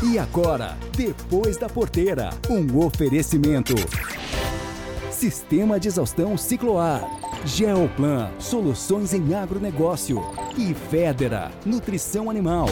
E agora, depois da porteira, um oferecimento. Sistema de exaustão Cicloar. Geoplan, soluções em agronegócio. E Federa, nutrição animal.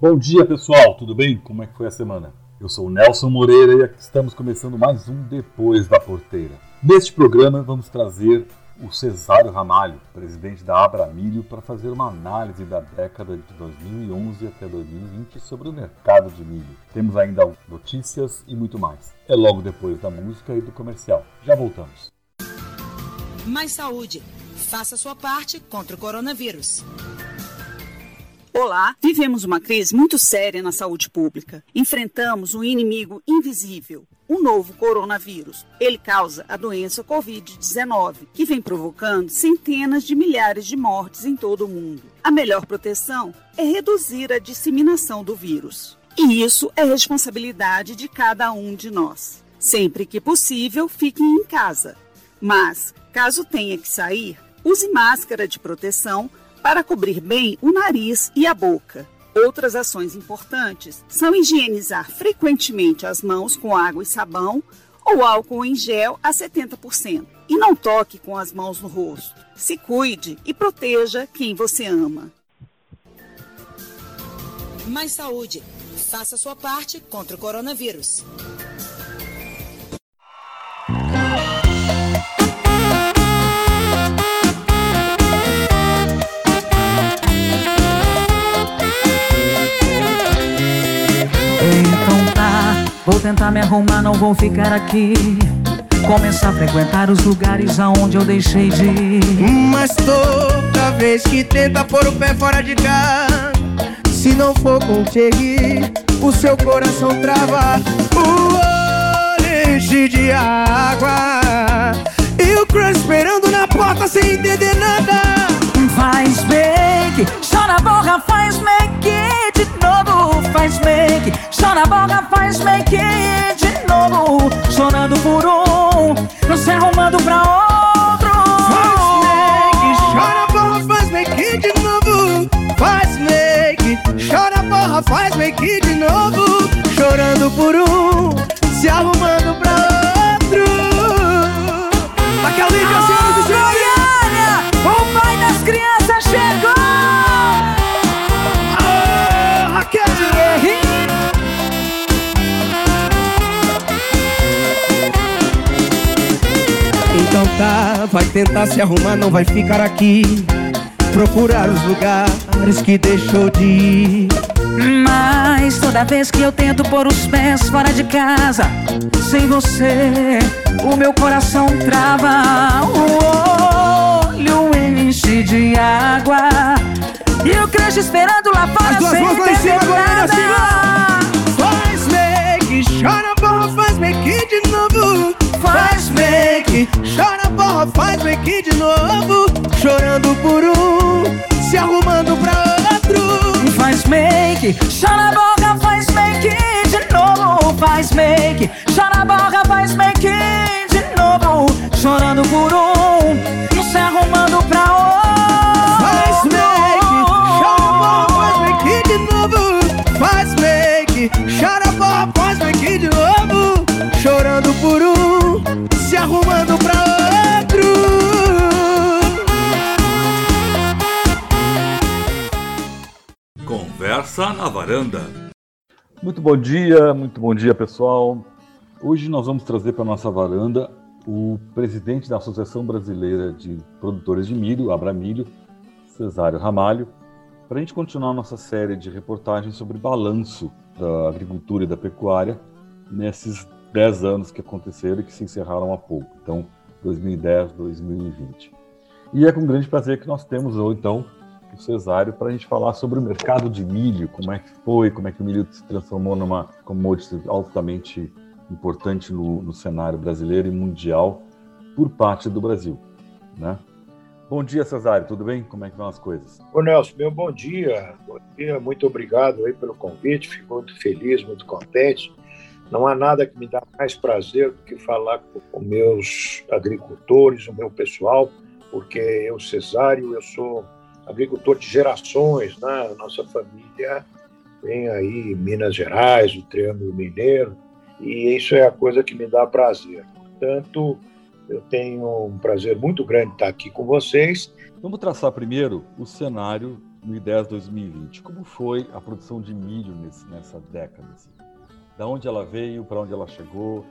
Bom dia, pessoal. Tudo bem? Como é que foi a semana? Eu sou o Nelson Moreira e aqui estamos começando mais um Depois da Porteira. Neste programa vamos trazer o Cesário Ramalho, presidente da Abramilho, para fazer uma análise da década de 2011 até 2020 sobre o mercado de milho. Temos ainda notícias e muito mais. É logo depois da música e do comercial. Já voltamos. Mais saúde. Faça sua parte contra o coronavírus. Olá, vivemos uma crise muito séria na saúde pública. Enfrentamos um inimigo invisível, o novo coronavírus. Ele causa a doença Covid-19, que vem provocando centenas de milhares de mortes em todo o mundo. A melhor proteção é reduzir a disseminação do vírus. E isso é responsabilidade de cada um de nós. Sempre que possível, fiquem em casa. Mas, caso tenha que sair, use máscara de proteção para cobrir bem o nariz e a boca. Outras ações importantes são higienizar frequentemente as mãos com água e sabão ou álcool em gel a 70%. E não toque com as mãos no rosto. Se cuide e proteja quem você ama. Mais saúde. Faça sua parte contra o coronavírus. Vou tentar me arrumar, não vou ficar aqui. Começar a frequentar os lugares aonde eu deixei de ir. Mas toda vez que tenta pôr o pé fora de casa, se não for contigo, o seu coração trava. O olho de água. E o crush esperando na porta sem entender Faz make, chora a borra, faz make de novo. Chorando por um, não se arrumando pra outro. Faz make, chora porra, faz make de novo. Faz make, chora porra, faz make de novo. Chorando por um, vai tentar se arrumar, não vai ficar aqui. Procurar os lugares que deixou de ir. Mas toda vez que eu tento pôr os pés fora de casa, sem você, o meu coração trava. O olho enche de água. E o crush esperando lá fora As duas sem mãos lá em cima, Goiânia, nada. Faz make, chora porra, faz make de novo. Faz make, chora porra, faz make de novo. Chorando por um, se arrumando pra outro. Faz make, chora a boca, faz make de novo. Faz make, chora a boca, faz make de novo. Chorando por um Conversa na varanda. Muito bom dia, muito bom dia, pessoal. Hoje nós vamos trazer para nossa varanda o presidente da Associação Brasileira de Produtores de Milho, Abramilho, Cesário Ramalho, para a gente continuar nossa série de reportagens sobre balanço da agricultura e da pecuária nesses 10 anos que aconteceram e que se encerraram há pouco, então 2010, 2020. E é com grande prazer que nós temos hoje, então, o Cesário para a gente falar sobre o mercado de milho, como é que foi, como é que o milho se transformou numa commodity altamente importante no, no cenário brasileiro e mundial por parte do Brasil, né? Bom dia, Cesário, tudo bem? Como é que vão as coisas? Ô Nelson, meu bom dia. Bom dia, muito obrigado aí pelo convite. Fico muito feliz, muito contente. Não há nada que me dá mais prazer do que falar com meus agricultores, o meu pessoal, porque eu, Cesário, eu sou agricultor de gerações, né? Nossa família vem aí Minas Gerais, o Triângulo Mineiro, e isso é a coisa que me dá prazer. Portanto, eu tenho um prazer muito grande estar aqui com vocês. Vamos traçar primeiro o cenário no IDES 2020. Como foi a produção de milho nesse, nessa década? Assim? Da onde ela veio, para onde ela chegou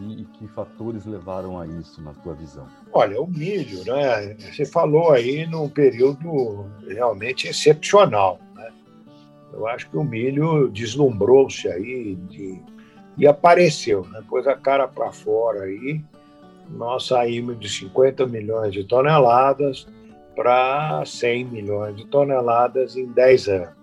e, e, que fatores levaram a isso, na tua visão? Olha, o milho, né? Você falou aí num período realmente excepcional. Né? Eu acho que o milho deslumbrou-se aí de, e apareceu, né? pôs a cara para fora aí. Nós saímos de 50 milhões de toneladas para 100 milhões de toneladas em 10 anos.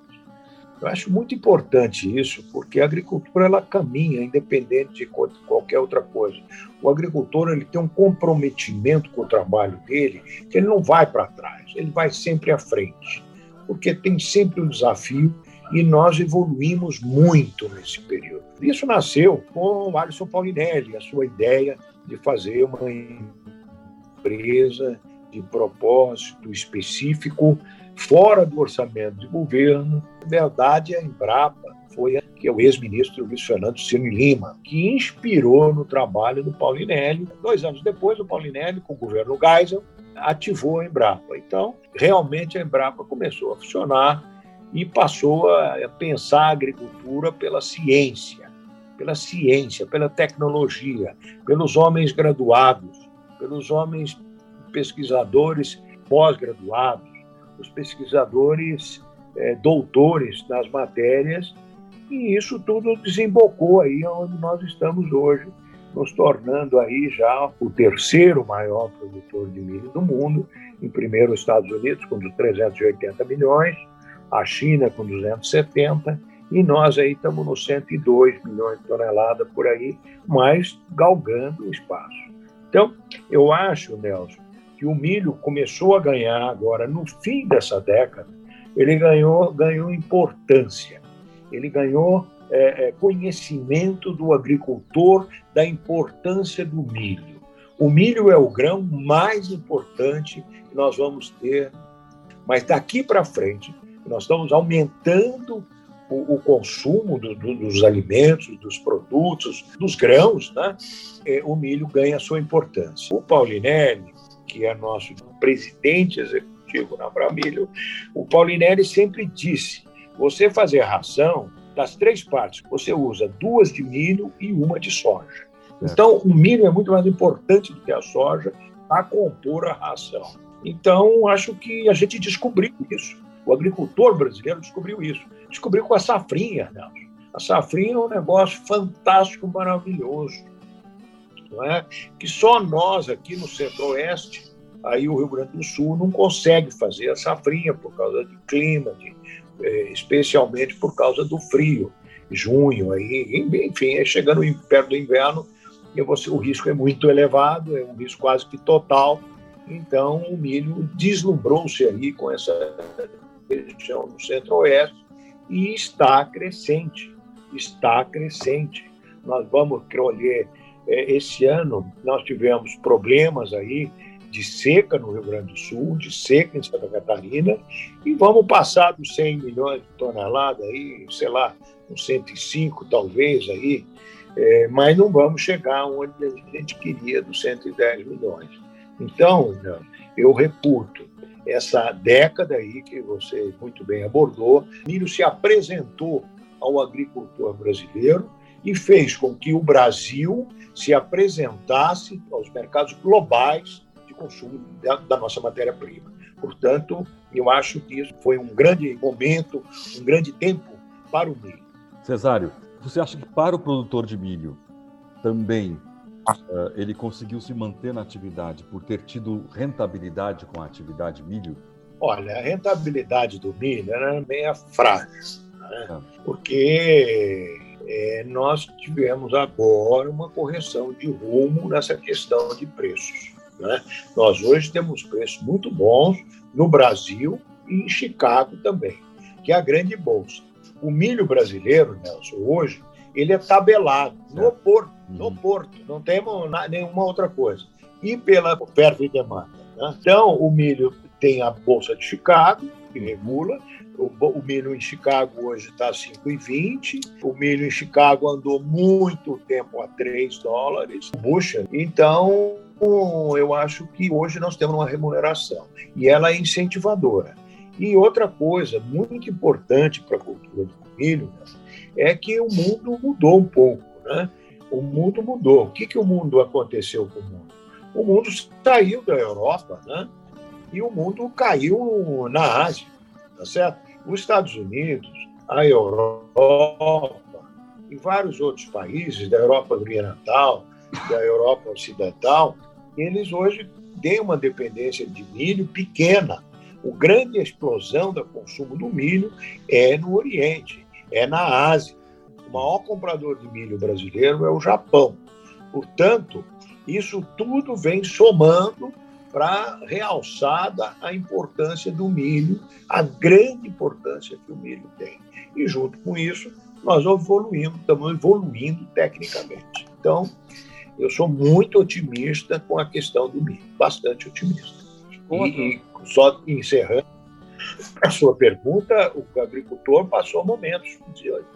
Eu acho muito importante isso, porque a agricultura ela caminha independente de qualquer outra coisa. O agricultor ele tem um comprometimento com o trabalho dele, que ele não vai para trás, ele vai sempre à frente, porque tem sempre um desafio e nós evoluímos muito nesse período. Isso nasceu com o Alisson Paulinelli, a sua ideia de fazer uma empresa de propósito específico fora do orçamento de governo. Na verdade, a Embrapa foi que é o ex-ministro Luiz Fernando Ciro Lima, que inspirou no trabalho do Paulinelli. Dois anos depois, o Paulinelli, com o governo Geisel, ativou a Embrapa. Então, realmente, a Embrapa começou a funcionar e passou a pensar a agricultura pela ciência, pela ciência, pela tecnologia, pelos homens graduados, pelos homens pesquisadores pós-graduados, os pesquisadores é, doutores nas matérias, e isso tudo desembocou aí onde nós estamos hoje, nos tornando aí já o terceiro maior produtor de milho do mundo, em primeiro os Estados Unidos com 380 milhões, a China com 270 e nós aí estamos nos 102 milhões de toneladas por aí, mas galgando o espaço. Então, eu acho, Nelson, que o milho começou a ganhar agora, no fim dessa década, ele ganhou, ganhou importância, ele ganhou é, é, conhecimento do agricultor da importância do milho. O milho é o grão mais importante que nós vamos ter, mas daqui para frente, nós estamos aumentando o, o consumo do, do, dos alimentos, dos produtos, dos grãos, né? É, o milho ganha sua importância. O Paulinelli, que é nosso presidente executivo na Bramilho, o Paulinelli sempre disse: você fazer ração das três partes, você usa duas de milho e uma de soja. Então, o milho é muito mais importante do que a soja para compor a ração. Então, acho que a gente descobriu isso. O agricultor brasileiro descobriu isso. Descobriu com a safrinha. Né? A safrinha é um negócio fantástico, maravilhoso não é? que só nós aqui no Centro-Oeste, aí o Rio Grande do Sul não consegue fazer a safrinha por causa de clima, de, é, especialmente por causa do frio. Junho, aí, enfim, chegando perto do inverno, você, o risco é muito elevado, é um risco quase que total. Então, o milho deslumbrou-se aí com essa região do Centro-Oeste e está crescente, está crescente. Nós vamos colher é, esse ano nós tivemos problemas aí de seca no Rio Grande do Sul, de seca em Santa Catarina, e vamos passar dos 100 milhões de toneladas aí, sei lá, uns 105 talvez aí, é, mas não vamos chegar onde a gente queria dos 110 milhões. Então, eu reputo essa década aí que você muito bem abordou, milho se apresentou ao agricultor brasileiro e fez com que o Brasil se apresentasse aos mercados globais de consumo da, da nossa matéria-prima. Portanto, eu acho que isso foi um grande momento, um grande tempo para o milho. Cesário, você acha que para o produtor de milho também uh, ele conseguiu se manter na atividade por ter tido rentabilidade com a atividade milho? Olha, a rentabilidade do milho era meia frágil, né? Ah. porque é, nós tivemos agora uma correção de rumo nessa questão de preços. Né? Nós hoje temos preços muito bons no Brasil e em Chicago também, que é a grande bolsa. O milho brasileiro, Nelson, hoje, ele é tabelado no porto, no uhum. porto, não temos nenhuma outra coisa. E pela oferta e demanda. Né? Então, o milho tem a bolsa de Chicago, que regula. O, milho em Chicago hoje está 5,20. O milho em Chicago andou muito tempo a 3 dólares bushel. Então, eu acho que hoje nós temos uma remuneração e ela é incentivadora. E outra coisa muito importante para a cultura do milho né, é que o mundo mudou um pouco. Né? O mundo mudou. O que, que o mundo aconteceu com o mundo? O mundo saiu da Europa né? e o mundo caiu na Ásia. Tá certo? Os Estados Unidos, a Europa e vários outros países da Europa Oriental, da Europa Ocidental, eles hoje têm uma dependência de milho pequena. O grande explosão do consumo do milho é no Oriente, é na Ásia. O maior comprador de milho brasileiro é o Japão. Portanto, isso tudo vem somando para realçar a importância do milho, a grande importância que o milho tem. E junto com isso, nós evoluímos, estamos evoluindo tecnicamente. Então, eu sou muito otimista com a questão do milho, bastante otimista. E, e só encerrando a sua pergunta, o agricultor passou momentos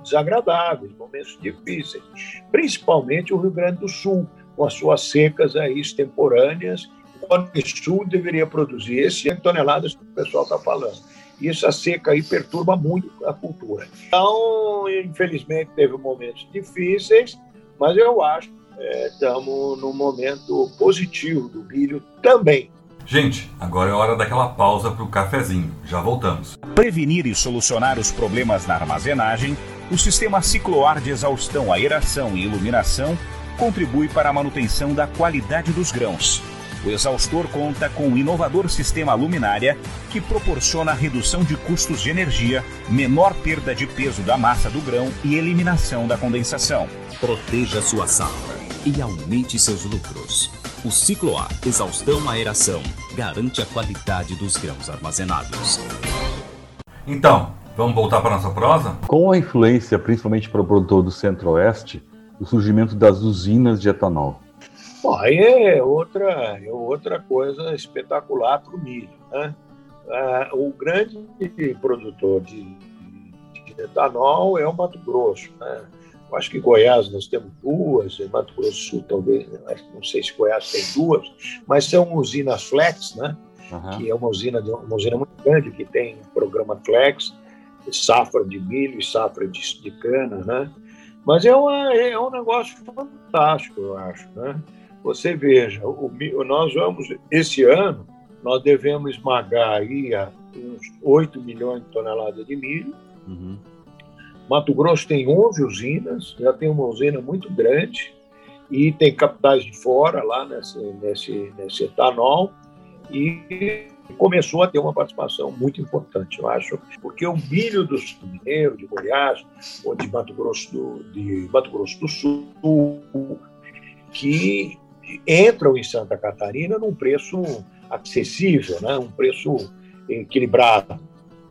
desagradáveis, momentos difíceis, principalmente o Rio Grande do Sul, com as suas secas aí extemporâneas. O Sul deveria produzir esse toneladas que o pessoal está falando. E essa seca aí perturba muito a cultura. Então, infelizmente, teve momentos difíceis, mas eu acho estamos é, num momento positivo do milho também. Gente, agora é hora daquela pausa para o cafezinho. Já voltamos. Prevenir e solucionar os problemas na armazenagem, o sistema cicloar de exaustão, aeração e iluminação contribui para a manutenção da qualidade dos grãos. O exaustor conta com um inovador sistema luminária que proporciona redução de custos de energia, menor perda de peso da massa do grão e eliminação da condensação. Proteja sua safra e aumente seus lucros. O ciclo A, exaustão aeração, garante a qualidade dos grãos armazenados. Então, vamos voltar para nossa prosa? Com a influência, principalmente para o produtor do Centro-Oeste, o surgimento das usinas de etanol. Bom, aí é outra, é outra coisa espetacular para o milho. Né? Ah, o grande produtor de, de, etanol é o Mato Grosso. Né? Eu acho que Goiás nós temos duas, Mato Grosso do Sul talvez, não sei se Goiás tem duas, mas são usinas Flex, né? Uhum. que é uma usina, uma usina muito grande que tem programa Flex, safra de milho e safra de, de cana, né? Mas é, uma, é um negócio fantástico, eu acho, né? Você veja, o, nós vamos, esse ano, nós devemos esmagar aí uns 8 milhões de toneladas de milho, uhum. Mato Grosso tem 11 usinas, já tem uma usina muito grande e tem capitais de fora lá nesse, nesse, nesse etanol e começou a ter uma participação muito importante, eu acho, porque o milho do Mineiro, de Goiás, ou de Mato Grosso do, de Mato Grosso do Sul, que entram em Santa Catarina num preço acessível, né? um preço equilibrado.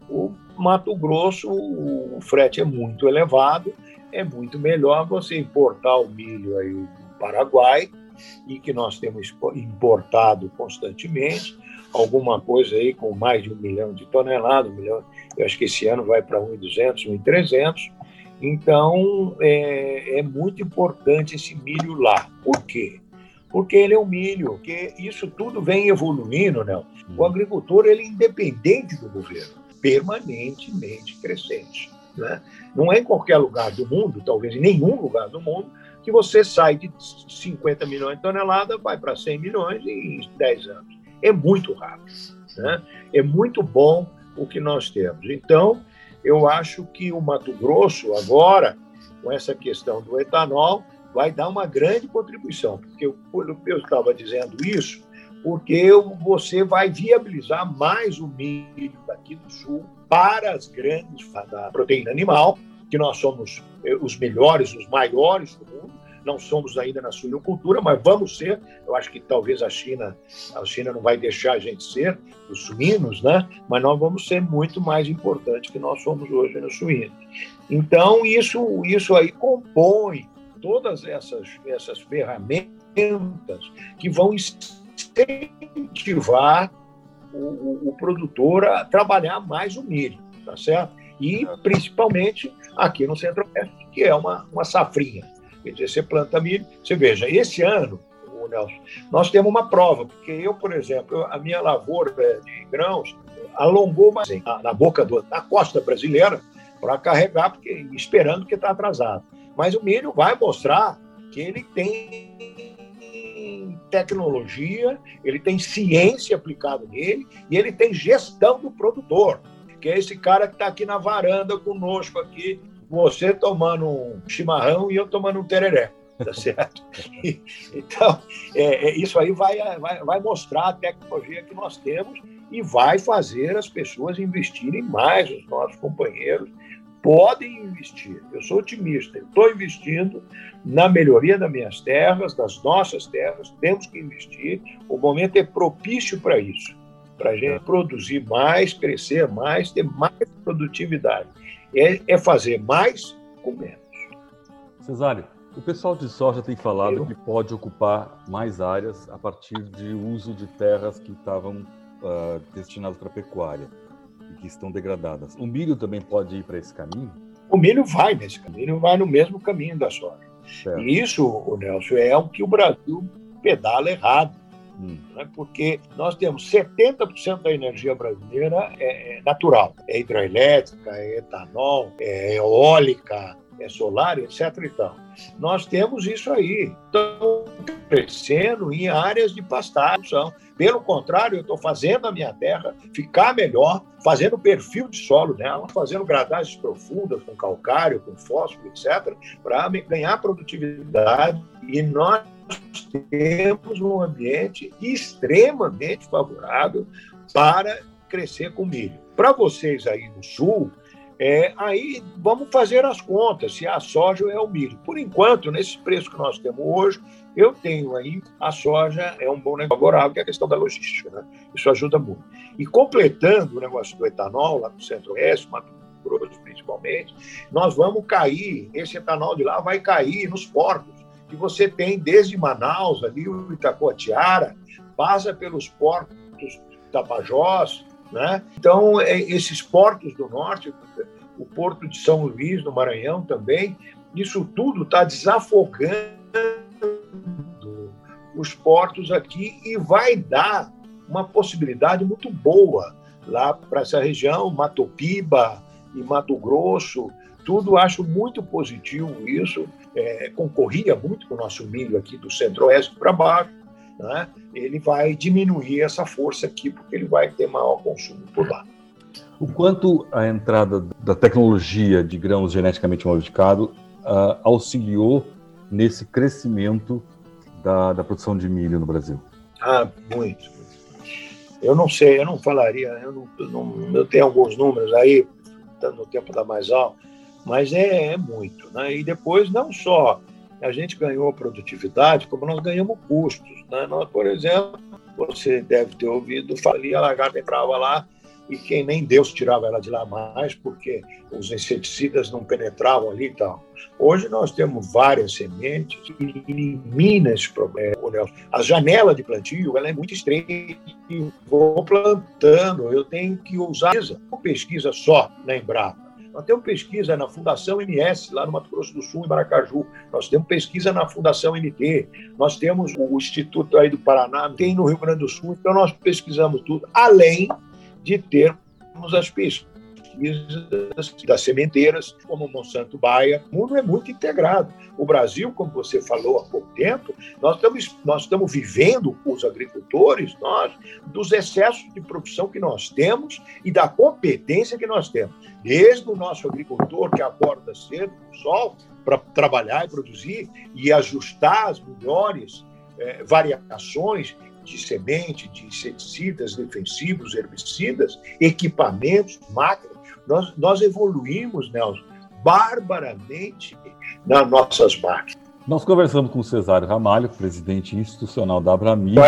O Mato Grosso, o frete é muito elevado, é muito melhor você importar o milho aí do Paraguai, e que nós temos importado constantemente, alguma coisa aí com mais de um milhão de toneladas, um milhão, eu acho que esse ano vai para 1.200, 1.300, então é, é muito importante esse milho lá. Por quê? Porque ele é um milho, porque isso tudo vem evoluindo, né? O agricultor ele é independente do governo permanentemente crescente. Né? Não é em qualquer lugar do mundo, talvez em nenhum lugar do mundo, que você sai de 50 milhões de toneladas, vai para 100 milhões em 10 anos. É muito rápido. Né? É muito bom o que nós temos. Então, eu acho que o Mato Grosso, agora, com essa questão do etanol, vai dar uma grande contribuição, porque eu, eu estava dizendo isso porque você vai viabilizar mais o milho daqui do sul para as grandes da proteína animal, que nós somos eh, os melhores, os maiores do mundo. Não somos ainda na suinocultura, mas vamos ser. Eu acho que talvez a China, a China não vai deixar a gente ser os suínos, né? Mas nós vamos ser muito mais importantes que nós somos hoje nos suínos. Então isso, isso aí compõe todas essas essas ferramentas que vão incentivar o, o, produtor a trabalhar mais o milho, tá certo? E principalmente aqui no Centro-Oeste, que é uma, uma safrinha. Quer dizer, você planta milho. Você veja, esse ano, o Nelson, nós temos uma prova, porque eu, por exemplo, a minha lavoura de grãos alongou mais na boca do, na costa brasileira para carregar, porque, esperando que está atrasado. Mas o milho vai mostrar que ele tem tecnologia, ele tem ciência aplicada nele e ele tem gestão do produtor, que é esse cara que está aqui na varanda conosco aqui, você tomando um chimarrão e eu tomando um tereré, tá certo? então, é, é, isso aí vai, vai, vai mostrar a tecnologia que nós temos e vai fazer as pessoas investirem mais, os nossos companheiros, podem investir. Eu sou otimista, estou investindo na melhoria das minhas terras, das nossas terras, temos que investir. O momento é propício para isso, para a gente produzir mais, crescer mais, ter mais produtividade. É, é fazer mais com menos. Cesário, o pessoal de soja tem falado Eu... que pode ocupar mais áreas a partir de uso de terras que estavam uh, destinadas para pecuária que estão degradadas. O milho também pode ir para esse caminho? O milho vai nesse caminho, vai no mesmo caminho da soja. Certo. E isso, o Nelson, é o que o Brasil pedala errado. Hum. Né? Porque nós temos 70% da energia brasileira é, é natural. É hidroelétrica, é etanol, é eólica, é solar, etc. E tal. Nós temos isso aí. Estão crescendo em áreas de pastagem. Pelo contrário, eu estou fazendo a minha terra ficar melhor, fazendo perfil de solo dela, fazendo gradagens profundas com calcário, com fósforo, etc., para ganhar produtividade. E nós temos um ambiente extremamente favorável para crescer com milho. Para vocês aí no sul, é, aí vamos fazer as contas, se a soja é o milho. Por enquanto, nesse preço que nós temos hoje, eu tenho aí a soja é um bom negócio favorável, que é a questão da logística. Né? Isso ajuda muito. E completando o negócio do etanol, lá no Centro-Oeste, Mato Grosso principalmente, nós vamos cair, esse etanol de lá vai cair nos portos que você tem desde Manaus, ali o Itacoatiara, passa pelos portos Tapajós, né? Então, é, esses portos do norte, o porto de São Luís, no Maranhão também, isso tudo está desafogando os portos aqui e vai dar uma possibilidade muito boa lá para essa região, Mato Piba e Mato Grosso, tudo acho muito positivo isso, é, concorria muito com o nosso milho aqui do centro-oeste para baixo, né? ele vai diminuir essa força aqui, porque ele vai ter maior consumo por lá. O quanto a entrada da tecnologia de grãos geneticamente modificados uh, auxiliou nesse crescimento da, da, produção de milho no Brasil? Ah, muito. Eu não sei, eu não falaria, eu, não, eu, não, eu tenho alguns números aí, no tempo da mais alta, mas é, é muito. Né? E depois, não só a gente ganhou produtividade, como nós ganhamos custos. Né? Nós, por exemplo, você deve ter ouvido, falia a lagarta entrava lá e quem nem Deus tirava ela de lá mais, porque os inseticidas não penetravam ali e tal. Hoje nós temos várias sementes que eliminam esse problema. A janela de plantio ela é muito estreita. Vou plantando, eu tenho que usar uma pesquisa só na Embrapa nós temos pesquisa na Fundação MS, lá no Mato Grosso do Sul, em Maracaju. Nós temos pesquisa na Fundação MT. Nós temos o Instituto aí do Paraná, tem no Rio Grande do Sul. Então, nós pesquisamos tudo, além de termos as pesquisas das sementeiras, como Monsanto Baia. O mundo é muito integrado. O Brasil, como você falou há pouco tempo, nós estamos, nós estamos vivendo, os agricultores, nós, dos excessos de produção que nós temos e da competência que nós temos. Desde o nosso agricultor que acorda cedo no sol para trabalhar e produzir e ajustar as melhores eh, variações de semente, de inseticidas, defensivos, herbicidas, equipamentos, máquinas. Nós, nós evoluímos, Nelson, barbaramente nas nossas máquinas. Nós conversamos com o Cesário Ramalho, presidente institucional da Abramil,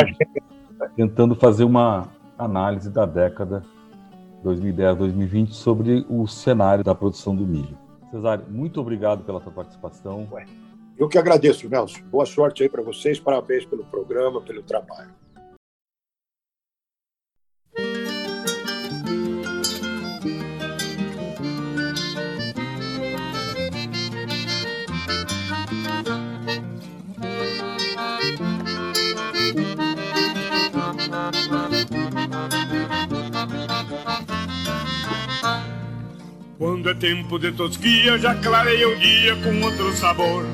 tentando fazer uma análise da década 2010-2020 sobre o cenário da produção do milho. Cesário, muito obrigado pela sua participação. Eu que agradeço, Nelson. Boa sorte aí para vocês, parabéns pelo programa, pelo trabalho. Quando é tempo de tosquia, já clareia o dia com outro sabor.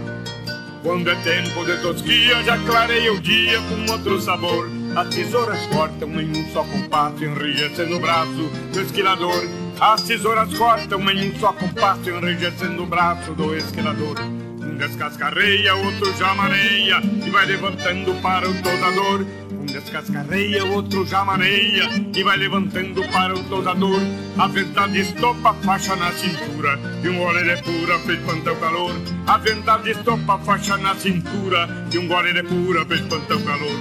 Quando é tempo de tosquia, já clareia o dia com outro sabor. As tesouras cortam em um só compasso, enrijecendo o braço do esquilador. As tesouras cortam em um só compasso, enrijecendo o braço do esquilador. Um descascarreia, outro já maneia e vai levantando para o tosador. Um descascarreia, outro já maneia e vai levantando para o tosador. A verdade estopa a faixa na cintura e um gole de pura fez espantar o calor. A verdade estopa a faixa na cintura e um gole de pura fez espantar o calor.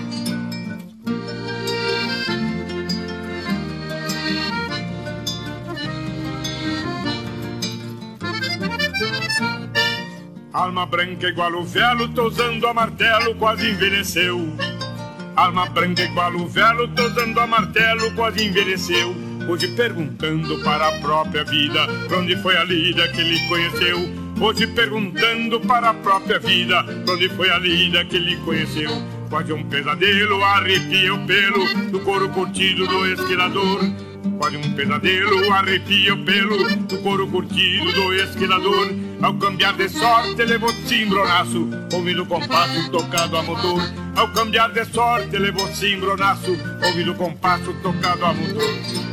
Alma branca igual o velo, tosando a martelo, quase envelheceu. Alma branca igual o velo, tosando a martelo, quase envelheceu. Hoje perguntando para a própria vida, pra onde foi a lida que ele conheceu. Hoje perguntando para a própria vida, pra onde foi a lida que ele conheceu. Quase um pesadelo, arrepia o pelo do couro curtido do esquilador. Quase um pesadelo, arrepia o pelo do couro curtido do esquilador. Ao cambiar de sorte, levou cimbronaço, ouvindo o compasso tocado a motor. Ao cambiar de sorte, levou cimbronaço, ouvindo o compasso tocado a motor.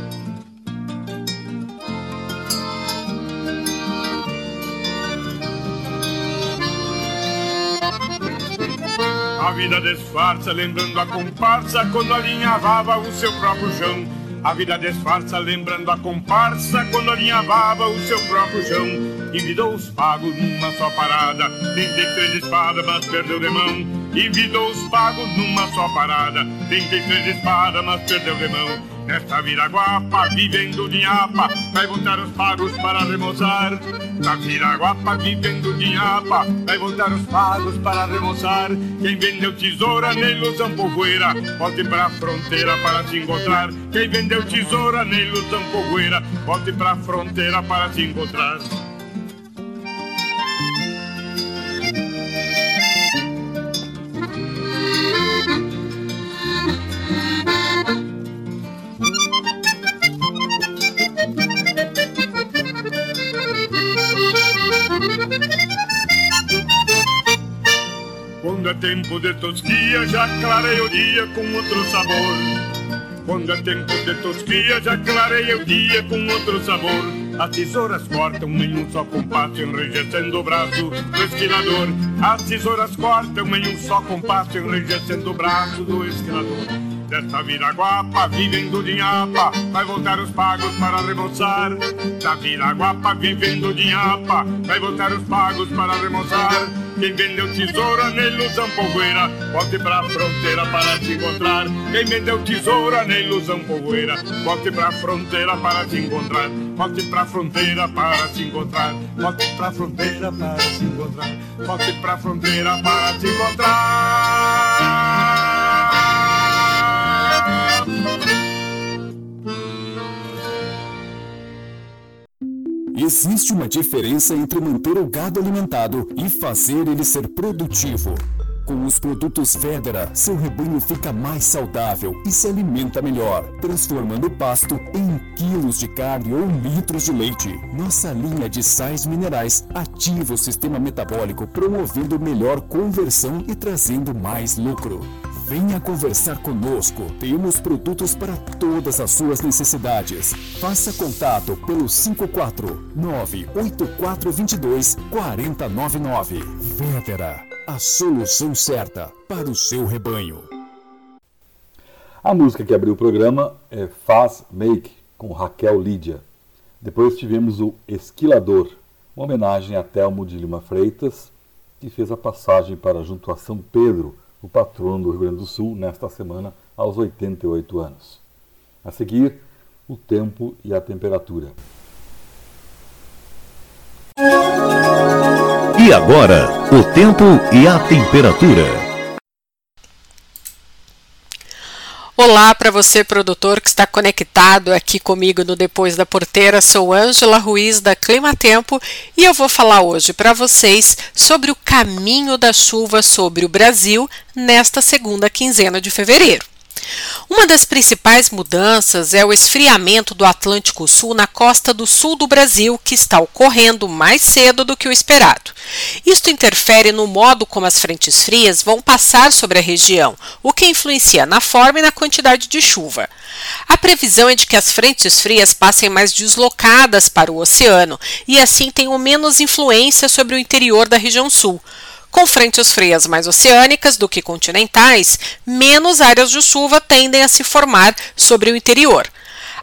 A vida disfarça, lembrando a comparsa quando alinhavava o seu próprio chão. A vida disfarça, lembrando a comparsa quando alinhavava o seu próprio chão. Envidou os pagos numa só parada, tentei três espadas, mas perdeu de mão. Envidou os pagos numa só parada, tentei três espadas, mas perdeu de mão. Nesta viraguapa, vivendo de apa, vai voltar os pagos para remoçar. Na viraguapa, vivendo de apa, vai voltar os pagos para remoçar. Quem vendeu tesoura nem ilusão pogueira, volte pra fronteira para se encontrar. Quem vendeu tesoura nem ilusão pogueira, volte pra fronteira para se encontrar. Tempo de tosquia, já clareia o dia com outro sabor. Quando é tempo de tosquia, já clareia o dia com outro sabor. As tesouras cortam em um só compasso, enrijecendo o braço do esquilador. As tesouras cortam em um só compasso, enrijecendo o braço do esquilador. Desta viraguapa, vivendo de nhapa, vai voltar os pagos para remoçar. Da viraguapa, vivendo de nhapa, vai voltar os pagos para remoçar. Quem vendeu tesoura na ilusão pogueira, volte pra fronteira para se encontrar. Quem vendeu tesoura na ilusão pogueira, volte pra fronteira para se encontrar. Volte pra fronteira para se encontrar. Volte pra fronteira para se encontrar. Volte pra fronteira para se encontrar. Existe uma diferença entre manter o gado alimentado e fazer ele ser produtivo. Com os produtos Federa, seu rebanho fica mais saudável e se alimenta melhor, transformando o pasto em quilos de carne ou litros de leite. Nossa linha de sais minerais ativa o sistema metabólico, promovendo melhor conversão e trazendo mais lucro. Venha conversar conosco. Temos produtos para todas as suas necessidades. Faça contato pelo 549-8422-4099. Vétera, a solução certa para o seu rebanho. A música que abriu o programa é Faz Make, com Raquel Lídia. Depois tivemos o Esquilador, uma homenagem a Telmo de Lima Freitas, que fez a passagem para junto a São Pedro, o patrono do Rio Grande do Sul, nesta semana, aos 88 anos. A seguir, o tempo e a temperatura. E agora, o tempo e a temperatura. Olá para você, produtor que está conectado aqui comigo no Depois da Porteira. Sou Ângela Ruiz da Clima Tempo e eu vou falar hoje para vocês sobre o caminho da chuva sobre o Brasil nesta segunda quinzena de fevereiro. Uma das principais mudanças é o esfriamento do Atlântico Sul na costa do sul do Brasil, que está ocorrendo mais cedo do que o esperado. Isto interfere no modo como as frentes frias vão passar sobre a região, o que influencia na forma e na quantidade de chuva. A previsão é de que as frentes frias passem mais deslocadas para o oceano e assim tenham menos influência sobre o interior da região sul. Com frentes frias mais oceânicas do que continentais, menos áreas de chuva tendem a se formar sobre o interior.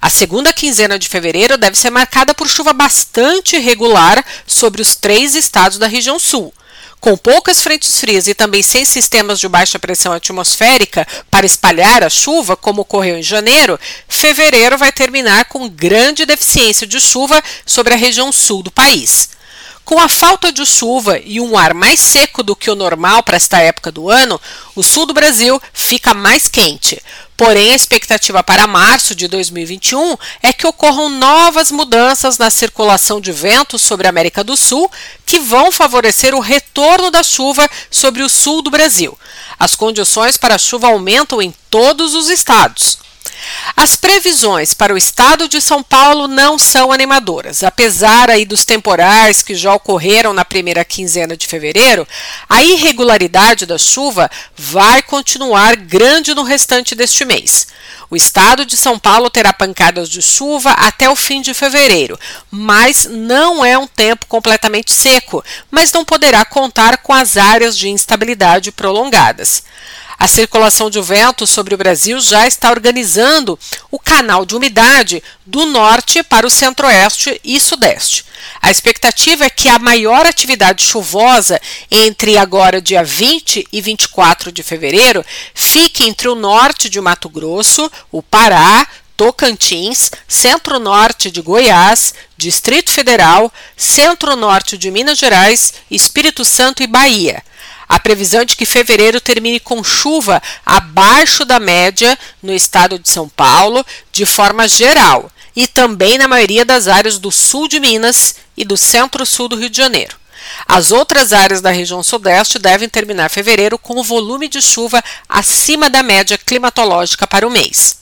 A segunda quinzena de fevereiro deve ser marcada por chuva bastante irregular sobre os três estados da região sul. Com poucas frentes frias e também sem sistemas de baixa pressão atmosférica para espalhar a chuva, como ocorreu em janeiro, fevereiro vai terminar com grande deficiência de chuva sobre a região sul do país. Com a falta de chuva e um ar mais seco do que o normal para esta época do ano, o sul do Brasil fica mais quente. Porém, a expectativa para março de 2021 é que ocorram novas mudanças na circulação de ventos sobre a América do Sul, que vão favorecer o retorno da chuva sobre o sul do Brasil. As condições para chuva aumentam em todos os estados. As previsões para o estado de São Paulo não são animadoras. Apesar aí dos temporais que já ocorreram na primeira quinzena de fevereiro, a irregularidade da chuva vai continuar grande no restante deste mês. O estado de São Paulo terá pancadas de chuva até o fim de fevereiro, mas não é um tempo completamente seco, mas não poderá contar com as áreas de instabilidade prolongadas. A circulação de vento sobre o Brasil já está organizando o canal de umidade do norte para o centro-oeste e sudeste. A expectativa é que a maior atividade chuvosa entre agora dia 20 e 24 de fevereiro fique entre o norte de Mato Grosso, o Pará, Tocantins, Centro-Norte de Goiás, Distrito Federal, Centro-Norte de Minas Gerais, Espírito Santo e Bahia. A previsão é de que fevereiro termine com chuva abaixo da média no estado de São Paulo, de forma geral, e também na maioria das áreas do sul de Minas e do centro-sul do Rio de Janeiro. As outras áreas da região sudeste devem terminar fevereiro com o volume de chuva acima da média climatológica para o mês.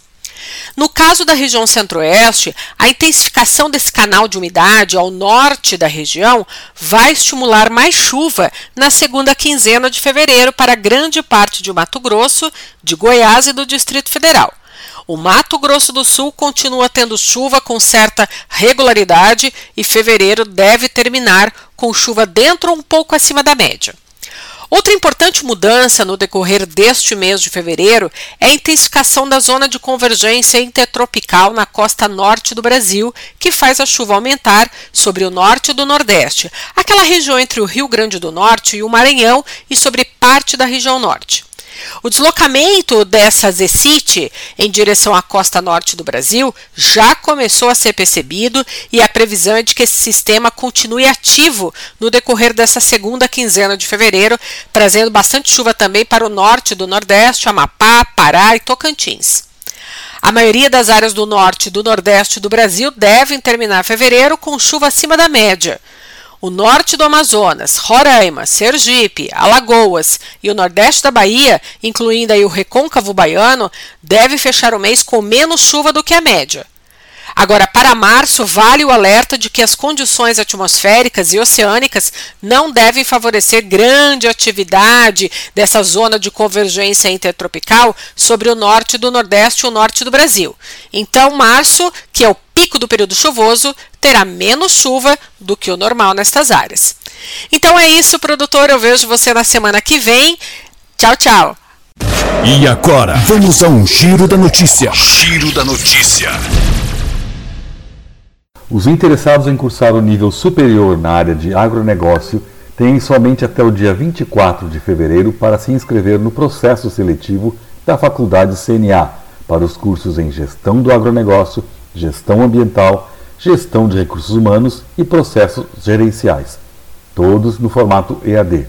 No caso da região centro-oeste, a intensificação desse canal de umidade ao norte da região vai estimular mais chuva na segunda quinzena de fevereiro para grande parte de Mato Grosso, de Goiás e do Distrito Federal. O Mato Grosso do Sul continua tendo chuva com certa regularidade e fevereiro deve terminar com chuva dentro ou um pouco acima da média. Outra importante mudança no decorrer deste mês de fevereiro é a intensificação da zona de convergência intertropical na costa norte do Brasil, que faz a chuva aumentar sobre o norte do Nordeste, aquela região entre o Rio Grande do Norte e o Maranhão e sobre parte da região norte. O deslocamento dessa Zecite em direção à costa norte do Brasil já começou a ser percebido e a previsão é de que esse sistema continue ativo no decorrer dessa segunda quinzena de fevereiro, trazendo bastante chuva também para o norte do Nordeste, Amapá, Pará e Tocantins. A maioria das áreas do norte e do nordeste do Brasil devem terminar fevereiro com chuva acima da média o norte do Amazonas, Roraima, Sergipe, Alagoas e o nordeste da Bahia, incluindo aí o recôncavo baiano, deve fechar o mês com menos chuva do que a média. Agora, para março, vale o alerta de que as condições atmosféricas e oceânicas não devem favorecer grande atividade dessa zona de convergência intertropical sobre o norte do Nordeste e o norte do Brasil. Então, março, que é o pico do período chuvoso, terá menos chuva do que o normal nestas áreas. Então é isso, produtor. Eu vejo você na semana que vem. Tchau, tchau. E agora, vamos a um giro da notícia. Giro da notícia. Os interessados em cursar o nível superior na área de agronegócio têm somente até o dia 24 de fevereiro para se inscrever no processo seletivo da Faculdade CNA para os cursos em Gestão do Agronegócio, Gestão Ambiental, Gestão de Recursos Humanos e Processos Gerenciais, todos no formato EAD.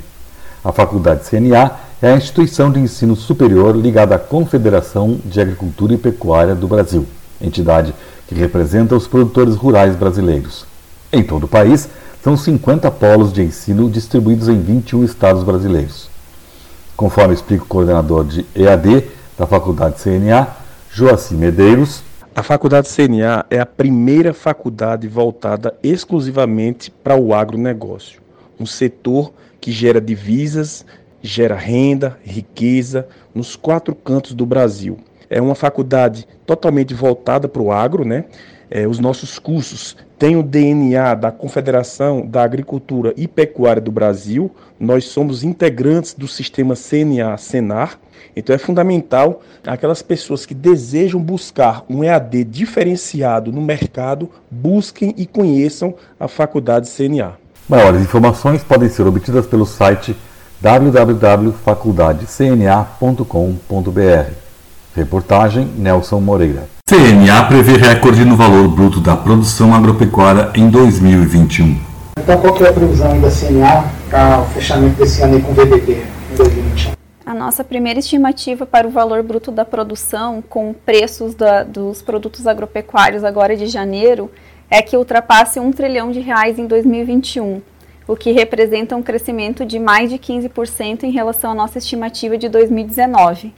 A Faculdade CNA é a instituição de ensino superior ligada à Confederação de Agricultura e Pecuária do Brasil, entidade que representa os produtores rurais brasileiros. Em todo o país, são 50 polos de ensino distribuídos em 21 estados brasileiros. Conforme explica o coordenador de EAD da Faculdade CNA, Joaci Medeiros. A Faculdade CNA é a primeira faculdade voltada exclusivamente para o agronegócio, um setor que gera divisas, gera renda, riqueza nos quatro cantos do Brasil. É uma faculdade totalmente voltada para o agro, né? É, os nossos cursos têm o DNA da Confederação da Agricultura e Pecuária do Brasil. Nós somos integrantes do sistema CNA-Senar. Então é fundamental aquelas pessoas que desejam buscar um EAD diferenciado no mercado, busquem e conheçam a faculdade CNA. Maiores informações podem ser obtidas pelo site www.faculdadecna.com.br. Reportagem Nelson Moreira. CNA prevê recorde no valor bruto da produção agropecuária em 2021. Então, qual que é a previsão da CNA para o fechamento desse ano com o VBP em 2021? A nossa primeira estimativa para o valor bruto da produção, com preços da, dos produtos agropecuários agora de janeiro, é que ultrapasse um trilhão de reais em 2021, o que representa um crescimento de mais de 15% em relação à nossa estimativa de 2019.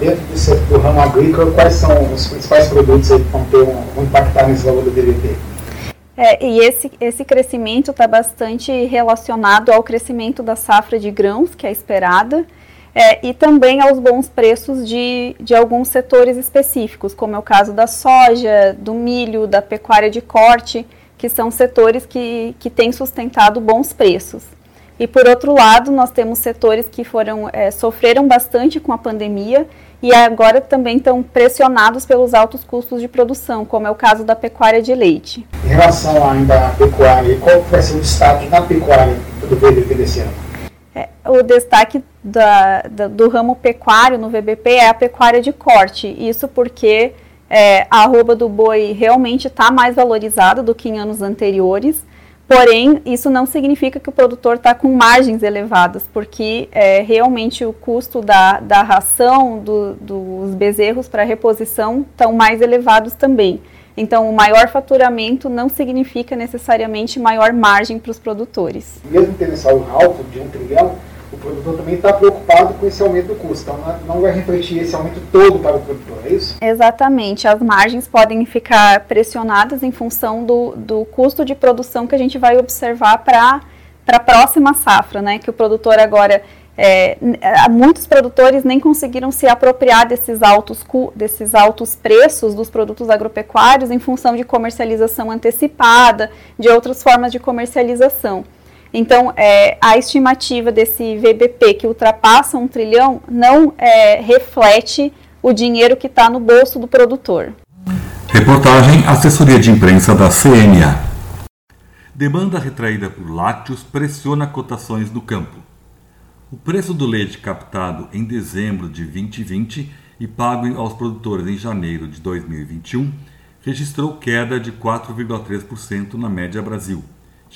Dentro do, do ramo agrícola, quais são os principais produtos que vão, ter um, vão impactar nesse valor do DDT? É, e esse, esse crescimento está bastante relacionado ao crescimento da safra de grãos, que é esperada, é, e também aos bons preços de, de alguns setores específicos, como é o caso da soja, do milho, da pecuária de corte, que são setores que, que têm sustentado bons preços. E por outro lado, nós temos setores que foram é, sofreram bastante com a pandemia e agora também estão pressionados pelos altos custos de produção, como é o caso da pecuária de leite. Em relação ainda à pecuária, qual vai ser o destaque da pecuária do VBP desse ano? É, o destaque da, da, do ramo pecuário no VBP é a pecuária de corte. Isso porque é, a arroba do boi realmente está mais valorizada do que em anos anteriores. Porém, isso não significa que o produtor está com margens elevadas, porque é, realmente o custo da, da ração, do, dos bezerros para reposição estão mais elevados também. Então, o maior faturamento não significa necessariamente maior margem para os produtores. Mesmo tendo esse alto de um trilhão, produtor também está preocupado com esse aumento do custo. Então, não vai refletir esse aumento todo para o produtor, é isso? Exatamente. As margens podem ficar pressionadas em função do, do custo de produção que a gente vai observar para a próxima safra, né? Que o produtor agora é, muitos produtores nem conseguiram se apropriar desses altos, desses altos preços dos produtos agropecuários em função de comercialização antecipada, de outras formas de comercialização. Então, é, a estimativa desse VBP que ultrapassa um trilhão não é, reflete o dinheiro que está no bolso do produtor. Reportagem Assessoria de Imprensa da CNA. Demanda retraída por lácteos pressiona cotações no campo. O preço do leite captado em dezembro de 2020 e pago aos produtores em janeiro de 2021 registrou queda de 4,3% na média Brasil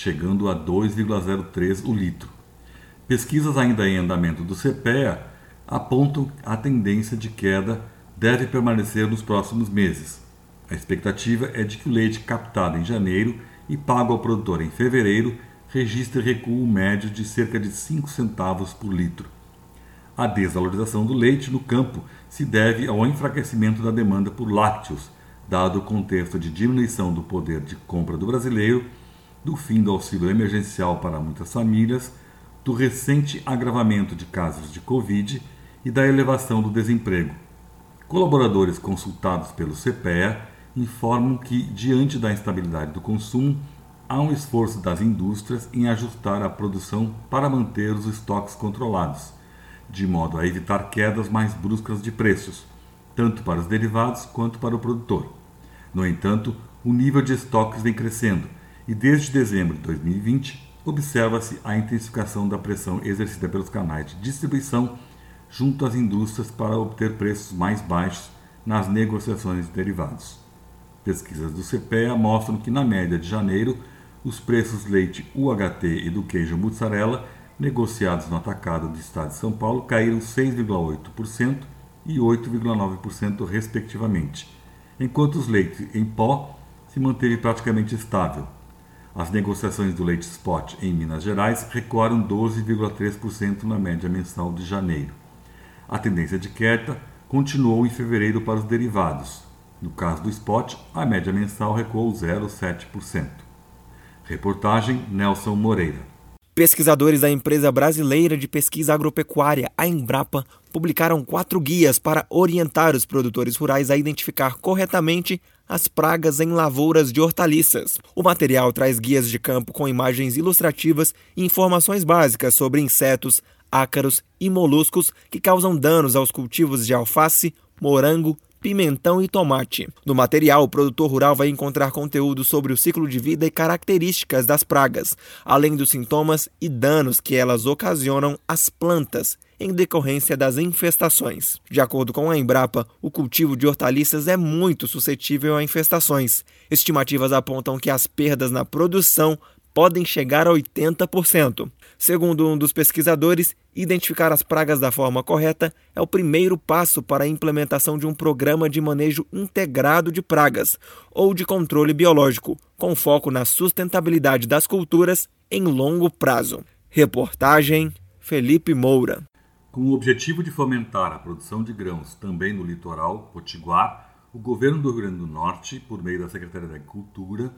chegando a 2,03 o litro. Pesquisas ainda em andamento do CPEA apontam a tendência de queda deve permanecer nos próximos meses. A expectativa é de que o leite captado em janeiro e pago ao produtor em fevereiro registre recuo médio de cerca de 5 centavos por litro. A desvalorização do leite no campo se deve ao enfraquecimento da demanda por lácteos, dado o contexto de diminuição do poder de compra do brasileiro do fim do auxílio emergencial para muitas famílias, do recente agravamento de casos de Covid e da elevação do desemprego. Colaboradores consultados pelo CPEA informam que, diante da instabilidade do consumo, há um esforço das indústrias em ajustar a produção para manter os estoques controlados, de modo a evitar quedas mais bruscas de preços, tanto para os derivados quanto para o produtor. No entanto, o nível de estoques vem crescendo e desde dezembro de 2020 observa-se a intensificação da pressão exercida pelos canais de distribuição junto às indústrias para obter preços mais baixos nas negociações de derivados. Pesquisas do CPEA mostram que, na média de janeiro, os preços do leite UHT e do queijo mussarela negociados no atacado do estado de São Paulo caíram 6,8% e 8,9%, respectivamente, enquanto os leites em pó se manteve praticamente estável, as negociações do leite spot em Minas Gerais recuaram 12,3% na média mensal de janeiro. A tendência de queda continuou em fevereiro para os derivados. No caso do spot, a média mensal recuou 0,7%. Reportagem Nelson Moreira. Pesquisadores da empresa brasileira de pesquisa agropecuária, a Embrapa, publicaram quatro guias para orientar os produtores rurais a identificar corretamente as pragas em lavouras de hortaliças. O material traz guias de campo com imagens ilustrativas e informações básicas sobre insetos, ácaros e moluscos que causam danos aos cultivos de alface, morango, pimentão e tomate. No material, o produtor rural vai encontrar conteúdo sobre o ciclo de vida e características das pragas, além dos sintomas e danos que elas ocasionam às plantas em decorrência das infestações. De acordo com a Embrapa, o cultivo de hortaliças é muito suscetível a infestações. Estimativas apontam que as perdas na produção podem chegar a 80%. Segundo um dos pesquisadores, identificar as pragas da forma correta é o primeiro passo para a implementação de um programa de manejo integrado de pragas ou de controle biológico, com foco na sustentabilidade das culturas em longo prazo. Reportagem Felipe Moura. Com o objetivo de fomentar a produção de grãos também no litoral potiguar, o governo do Rio Grande do Norte, por meio da Secretaria da Agricultura,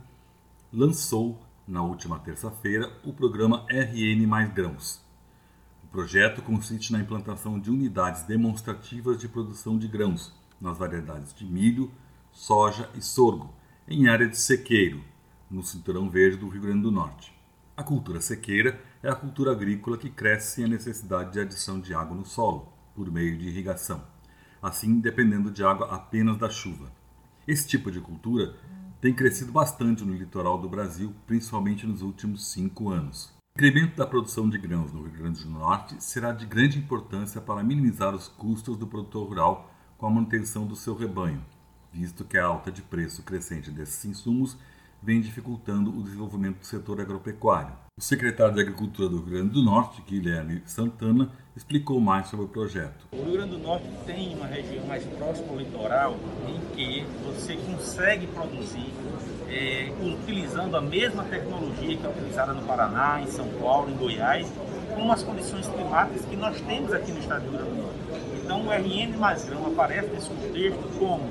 lançou na última terça-feira, o programa RN Mais Grãos. O projeto consiste na implantação de unidades demonstrativas de produção de grãos nas variedades de milho, soja e sorgo, em área de sequeiro, no cinturão verde do Rio Grande do Norte. A cultura sequeira é a cultura agrícola que cresce sem a necessidade de adição de água no solo, por meio de irrigação, assim dependendo de água apenas da chuva. Esse tipo de cultura tem crescido bastante no litoral do Brasil, principalmente nos últimos cinco anos. O incremento da produção de grãos no Rio Grande do Norte será de grande importância para minimizar os custos do produtor rural com a manutenção do seu rebanho, visto que a alta de preço crescente desses insumos vem dificultando o desenvolvimento do setor agropecuário. O secretário de Agricultura do Rio Grande do Norte, Guilherme Santana, explicou mais sobre o projeto. O Rio Grande do Norte tem uma região mais próxima ao litoral em que você consegue produzir é, utilizando a mesma tecnologia que é utilizada no Paraná, em São Paulo, em Goiás, com as condições climáticas que nós temos aqui no estado do Rio Grande do Norte. Então o RN mais grão aparece nesse contexto como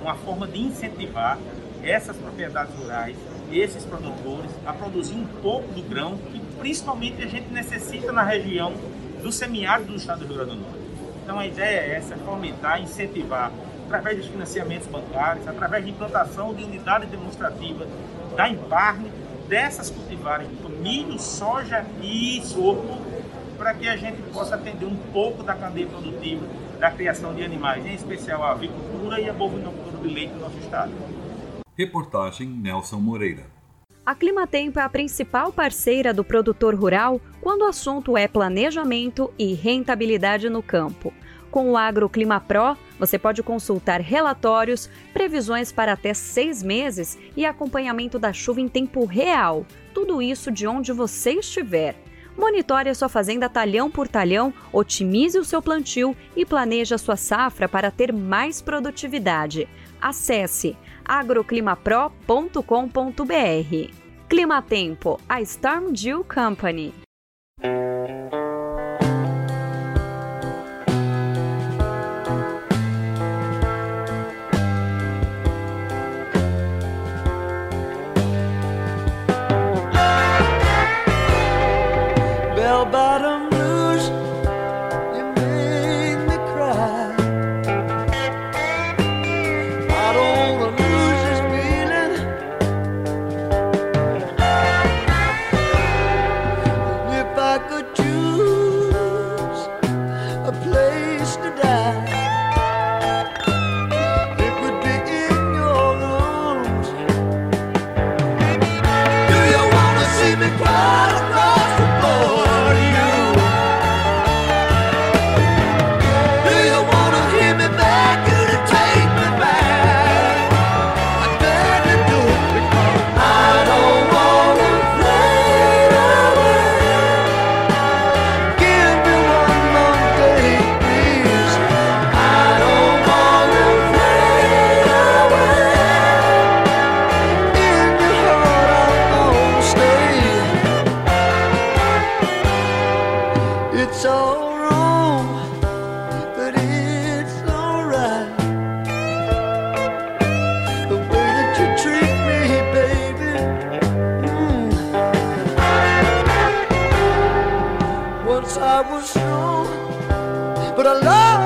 uma forma de incentivar essas propriedades rurais, esses produtores, a produzir um pouco do grão que principalmente a gente necessita na região do semiárido do estado do Rio Grande do Norte. Então a ideia é essa, fomentar, incentivar, através dos financiamentos bancários, através de implantação de unidade demonstrativa da Emparne, dessas cultivares milho, soja e sorgo, para que a gente possa atender um pouco da cadeia produtiva da criação de animais, em especial a avicultura e a bovinocultura de leite no nosso estado. Reportagem Nelson Moreira. A Climatempo é a principal parceira do produtor rural quando o assunto é planejamento e rentabilidade no campo. Com o AgroClima Pro, você pode consultar relatórios, previsões para até seis meses e acompanhamento da chuva em tempo real. Tudo isso de onde você estiver. Monitore a sua fazenda talhão por talhão, otimize o seu plantio e planeje a sua safra para ter mais produtividade. Acesse agroclimapro.com.br. Clima Tempo, a Storm Dew Company. I was strong, but I love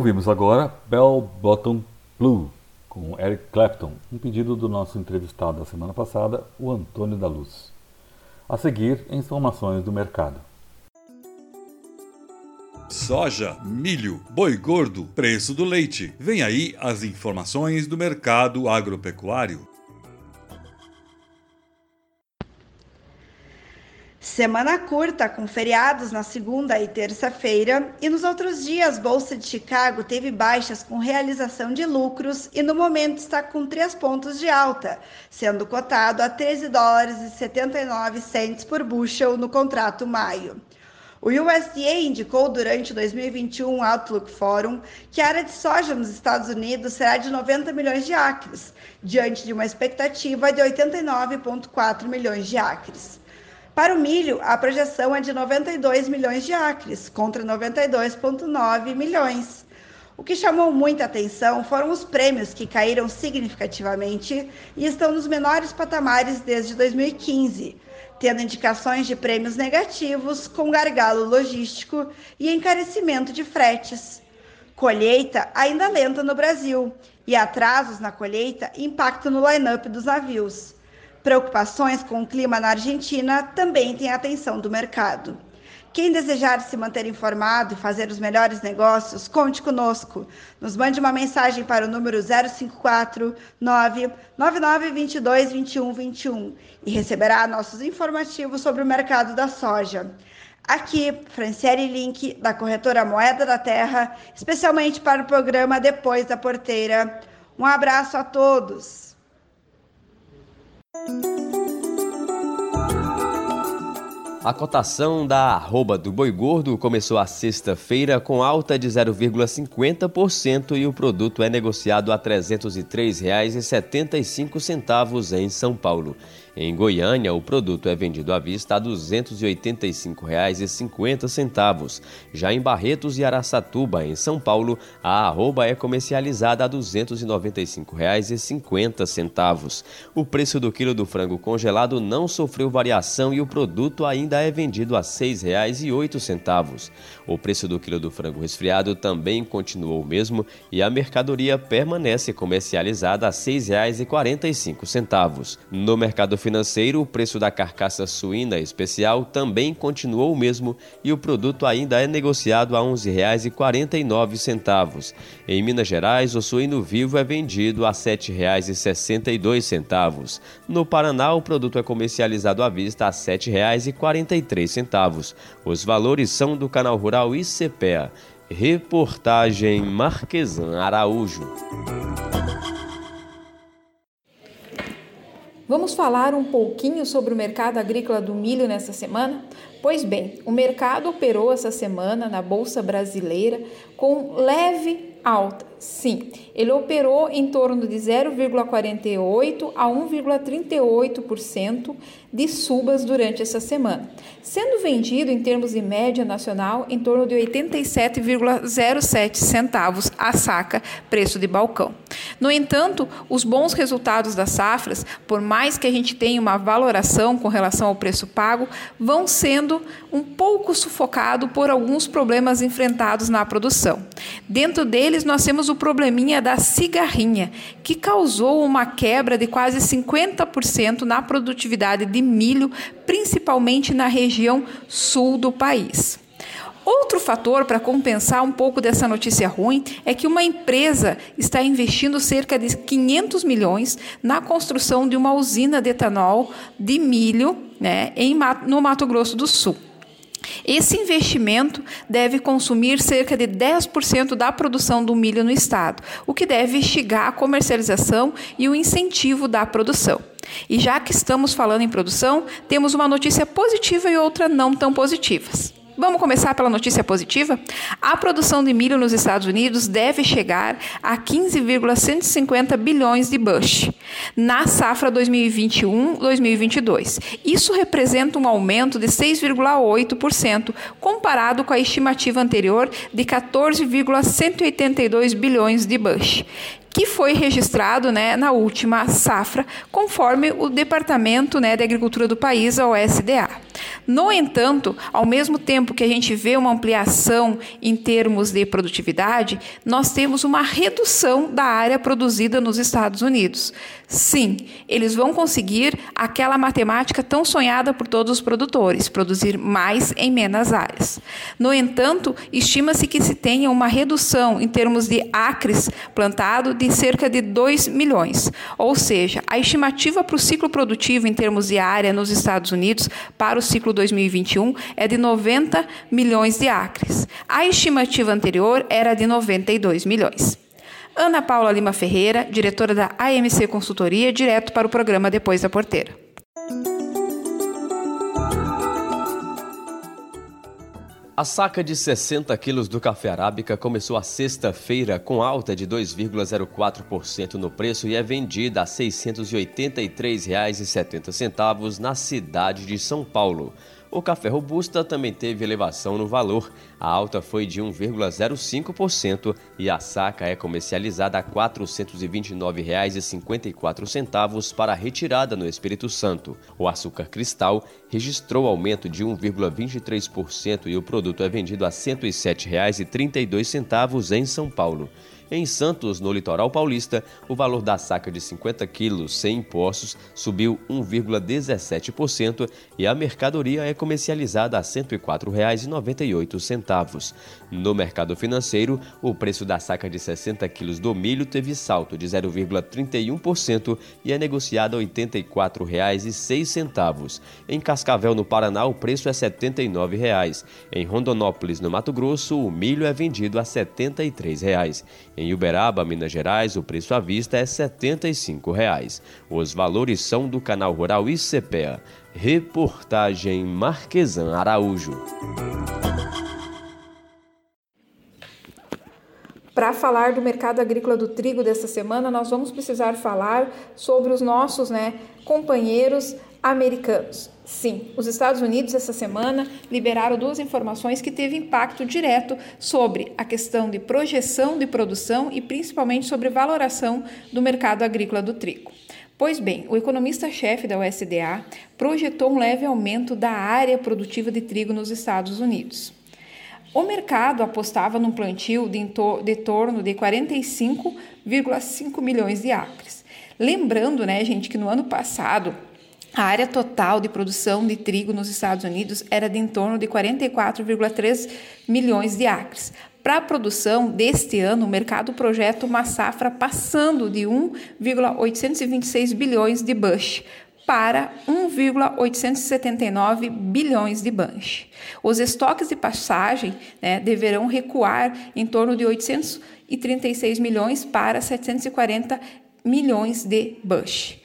Ouvimos agora Bell Bottom Blue, com Eric Clapton, um pedido do nosso entrevistado da semana passada, o Antônio da Luz. A seguir, informações do mercado. Soja, milho, boi gordo, preço do leite. Vem aí as informações do mercado agropecuário. Semana curta, com feriados na segunda e terça-feira, e nos outros dias, Bolsa de Chicago teve baixas com realização de lucros e no momento está com três pontos de alta, sendo cotado a 13 dólares e 79 cents por bushel no contrato maio. O USDA indicou durante o 2021 Outlook Forum que a área de soja nos Estados Unidos será de 90 milhões de acres, diante de uma expectativa de 89,4 milhões de acres. Para o milho, a projeção é de 92 milhões de acres, contra 92,9 milhões. O que chamou muita atenção foram os prêmios que caíram significativamente e estão nos menores patamares desde 2015, tendo indicações de prêmios negativos, com gargalo logístico e encarecimento de fretes. Colheita ainda lenta no Brasil e atrasos na colheita impactam no line-up dos navios. Preocupações com o clima na Argentina também têm a atenção do mercado. Quem desejar se manter informado e fazer os melhores negócios, conte conosco. Nos mande uma mensagem para o número 054 99922 2121 e receberá nossos informativos sobre o mercado da soja. Aqui, Franciele Link, da corretora Moeda da Terra, especialmente para o programa Depois da Porteira. Um abraço a todos. A cotação da arroba do boi gordo começou a sexta-feira com alta de 0,50% e o produto é negociado a R$ 303,75 em São Paulo. Em Goiânia, o produto é vendido à vista a R$ 285,50. Já em Barretos e Araçatuba, em São Paulo, a arroba é comercializada a R$ 295,50. O preço do quilo do frango congelado não sofreu variação e o produto ainda é vendido a R$ 6,08. O preço do quilo do frango resfriado também continuou o mesmo e a mercadoria permanece comercializada a R$ 6,45. No mercado financeiro, o preço da carcaça suína especial também continuou o mesmo e o produto ainda é negociado a R$ 11,49. Em Minas Gerais, o suíno vivo é vendido a R$ 7,62. No Paraná, o produto é comercializado à vista a R$ 7,43. Os valores são do canal Rural ICPEA. Reportagem Marquesan Araújo. Vamos falar um pouquinho sobre o mercado agrícola do milho nessa semana? Pois bem, o mercado operou essa semana na Bolsa Brasileira com leve alta. Sim, ele operou em torno de 0,48 a 1,38% de subas durante essa semana, sendo vendido em termos de média nacional em torno de 87,07 centavos a saca, preço de balcão. No entanto, os bons resultados das safras, por mais que a gente tenha uma valoração com relação ao preço pago, vão sendo um pouco sufocado por alguns problemas enfrentados na produção. Dentro deles, nós temos o probleminha da cigarrinha, que causou uma quebra de quase 50% na produtividade de milho, principalmente na região sul do país. Outro fator para compensar um pouco dessa notícia ruim é que uma empresa está investindo cerca de 500 milhões na construção de uma usina de etanol de milho né, em, no Mato Grosso do Sul. Esse investimento deve consumir cerca de 10% da produção do milho no estado, o que deve instigar a comercialização e o incentivo da produção. E já que estamos falando em produção, temos uma notícia positiva e outra não tão positivas. Vamos começar pela notícia positiva? A produção de milho nos Estados Unidos deve chegar a 15,150 bilhões de bush na safra 2021-2022. Isso representa um aumento de 6,8% comparado com a estimativa anterior de 14,182 bilhões de bush que foi registrado né, na última safra, conforme o Departamento né, de Agricultura do país, a OSDA. No entanto, ao mesmo tempo que a gente vê uma ampliação em termos de produtividade, nós temos uma redução da área produzida nos Estados Unidos. Sim, eles vão conseguir aquela matemática tão sonhada por todos os produtores, produzir mais em menos áreas. No entanto, estima-se que se tenha uma redução em termos de acres plantado de cerca de 2 milhões. Ou seja, a estimativa para o ciclo produtivo em termos de área nos Estados Unidos para o ciclo 2021 é de 90 milhões de acres. A estimativa anterior era de 92 milhões. Ana Paula Lima Ferreira, diretora da AMC Consultoria, direto para o programa Depois da Porteira. A saca de 60 quilos do café arábica começou a sexta-feira com alta de 2,04% no preço e é vendida a R$ 683,70 na cidade de São Paulo. O café robusta também teve elevação no valor. A alta foi de 1,05% e a saca é comercializada a R$ 429,54 para retirada no Espírito Santo. O açúcar cristal registrou aumento de 1,23% e o produto é vendido a R$ 107,32 em São Paulo. Em Santos, no litoral paulista, o valor da saca de 50 quilos sem impostos subiu 1,17% e a mercadoria é comercializada a R$ 104,98. No mercado financeiro, o preço da saca de 60 quilos do milho teve salto de 0,31% e é negociado a R$ 84,06. Em Cascavel, no Paraná, o preço é 79 reais. Em Rondonópolis, no Mato Grosso, o milho é vendido a 73 reais. Em Uberaba, Minas Gerais, o preço à vista é 75 reais. Os valores são do canal Rural ICPEA. Reportagem Marquesan Araújo. Para falar do mercado agrícola do trigo desta semana, nós vamos precisar falar sobre os nossos né, companheiros americanos. Sim, os Estados Unidos essa semana liberaram duas informações que teve impacto direto sobre a questão de projeção de produção e principalmente sobre valoração do mercado agrícola do trigo. Pois bem, o economista-chefe da USDA projetou um leve aumento da área produtiva de trigo nos Estados Unidos. O mercado apostava num plantio de, de torno de 45,5 milhões de acres. Lembrando, né, gente, que no ano passado a área total de produção de trigo nos Estados Unidos era de em torno de 44,3 milhões de acres. Para a produção deste ano, o mercado projeta uma safra passando de 1,826 bilhões de bush para 1,879 bilhões de bunch. Os estoques de passagem né, deverão recuar em torno de 836 milhões para 740 milhões de bush.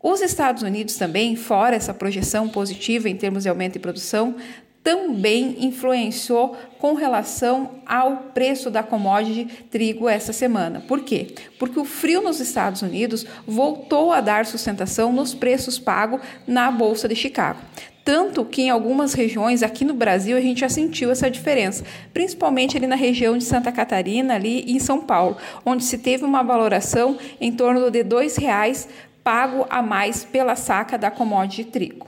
Os Estados Unidos também, fora essa projeção positiva em termos de aumento de produção, também influenciou com relação ao preço da commodity trigo essa semana. Por quê? Porque o frio nos Estados Unidos voltou a dar sustentação nos preços pagos na Bolsa de Chicago. Tanto que em algumas regiões aqui no Brasil a gente já sentiu essa diferença, principalmente ali na região de Santa Catarina, ali em São Paulo, onde se teve uma valoração em torno de R$ 2,00 pago a mais pela saca da commodity trigo.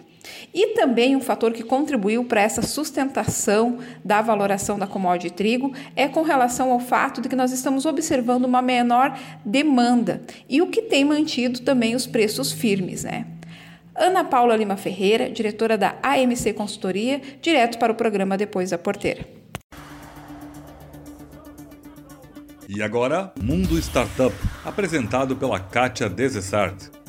E também um fator que contribuiu para essa sustentação da valoração da commodity trigo é com relação ao fato de que nós estamos observando uma menor demanda e o que tem mantido também os preços firmes, né? Ana Paula Lima Ferreira, diretora da AMC Consultoria, direto para o programa Depois da Porteira. E agora, Mundo Startup, apresentado pela Kátia Desessart.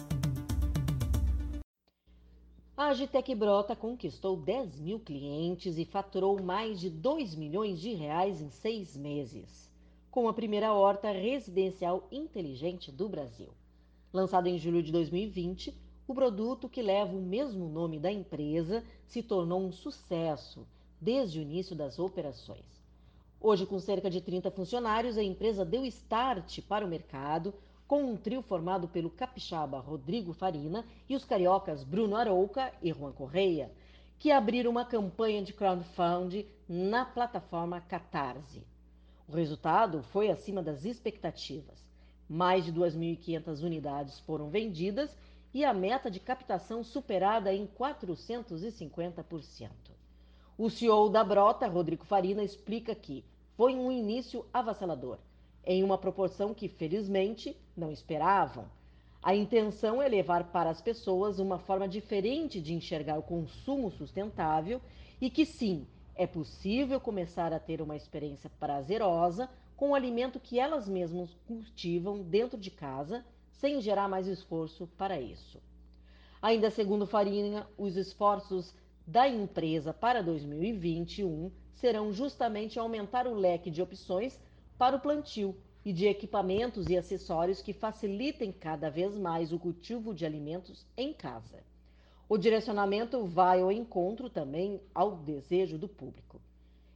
A Agitec Brota conquistou 10 mil clientes e faturou mais de 2 milhões de reais em seis meses, com a primeira horta residencial inteligente do Brasil. Lançado em julho de 2020, o produto que leva o mesmo nome da empresa se tornou um sucesso desde o início das operações. Hoje, com cerca de 30 funcionários, a empresa deu start para o mercado com um trio formado pelo capixaba Rodrigo Farina e os cariocas Bruno Arouca e Juan Correia, que abriram uma campanha de crowdfunding na plataforma Catarse. O resultado foi acima das expectativas. Mais de 2.500 unidades foram vendidas e a meta de captação superada em 450%. O CEO da Brota, Rodrigo Farina, explica que foi um início avassalador em uma proporção que, felizmente, não esperavam. A intenção é levar para as pessoas uma forma diferente de enxergar o consumo sustentável e que, sim, é possível começar a ter uma experiência prazerosa com o alimento que elas mesmas cultivam dentro de casa, sem gerar mais esforço para isso. Ainda segundo Farinha, os esforços da empresa para 2021 serão justamente aumentar o leque de opções para o plantio e de equipamentos e acessórios que facilitem cada vez mais o cultivo de alimentos em casa. O direcionamento vai ao encontro também ao desejo do público.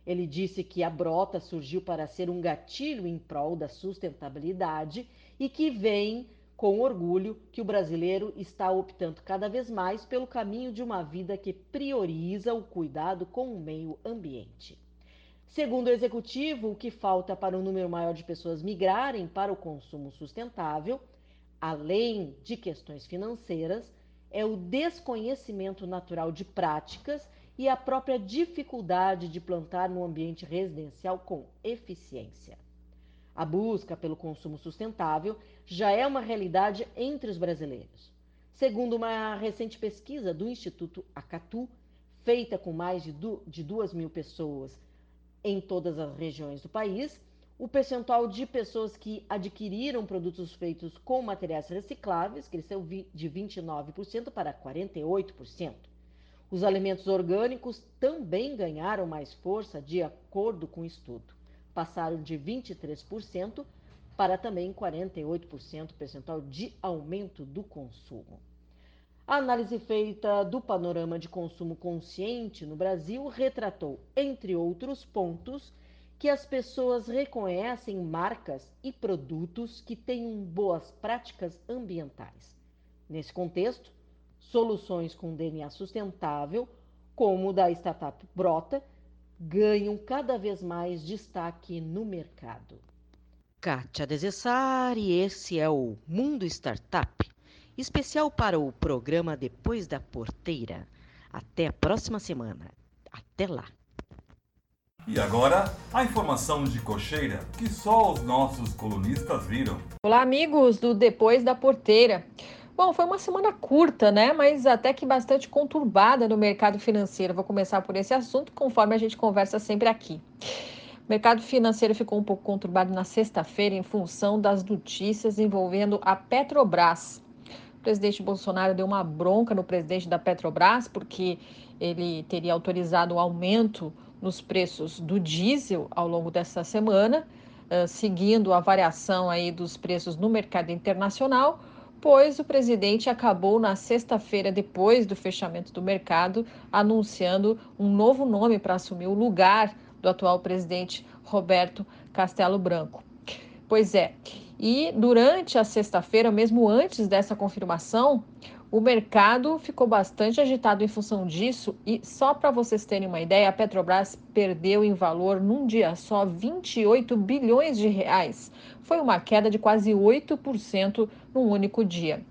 Ele disse que a brota surgiu para ser um gatilho em prol da sustentabilidade e que vem com orgulho que o brasileiro está optando cada vez mais pelo caminho de uma vida que prioriza o cuidado com o meio ambiente. Segundo o executivo, o que falta para um número maior de pessoas migrarem para o consumo sustentável, além de questões financeiras, é o desconhecimento natural de práticas e a própria dificuldade de plantar no ambiente residencial com eficiência. A busca pelo consumo sustentável já é uma realidade entre os brasileiros. Segundo uma recente pesquisa do Instituto Acatu, feita com mais de, du de duas mil pessoas em todas as regiões do país, o percentual de pessoas que adquiriram produtos feitos com materiais recicláveis cresceu de 29% para 48%. Os alimentos orgânicos também ganharam mais força de acordo com o estudo. Passaram de 23% para também 48% percentual de aumento do consumo. A análise feita do panorama de consumo consciente no Brasil retratou, entre outros pontos, que as pessoas reconhecem marcas e produtos que tenham boas práticas ambientais. Nesse contexto, soluções com DNA sustentável, como o da startup Brota, ganham cada vez mais destaque no mercado. Kátia Desessari, esse é o Mundo Startup, especial para o programa Depois da Porteira. Até a próxima semana. Até lá! E agora, a informação de cocheira que só os nossos colunistas viram. Olá, amigos do Depois da Porteira. Bom, foi uma semana curta, né? Mas até que bastante conturbada no mercado financeiro. Vou começar por esse assunto, conforme a gente conversa sempre aqui. O mercado financeiro ficou um pouco conturbado na sexta-feira em função das notícias envolvendo a Petrobras. Presidente Bolsonaro deu uma bronca no presidente da Petrobras porque ele teria autorizado o aumento nos preços do diesel ao longo dessa semana, uh, seguindo a variação aí dos preços no mercado internacional, pois o presidente acabou na sexta-feira, depois do fechamento do mercado, anunciando um novo nome para assumir o lugar do atual presidente Roberto Castelo Branco. Pois é, e durante a sexta-feira, mesmo antes dessa confirmação, o mercado ficou bastante agitado em função disso e só para vocês terem uma ideia, a Petrobras perdeu em valor num dia só 28 bilhões de reais. Foi uma queda de quase 8% num único dia.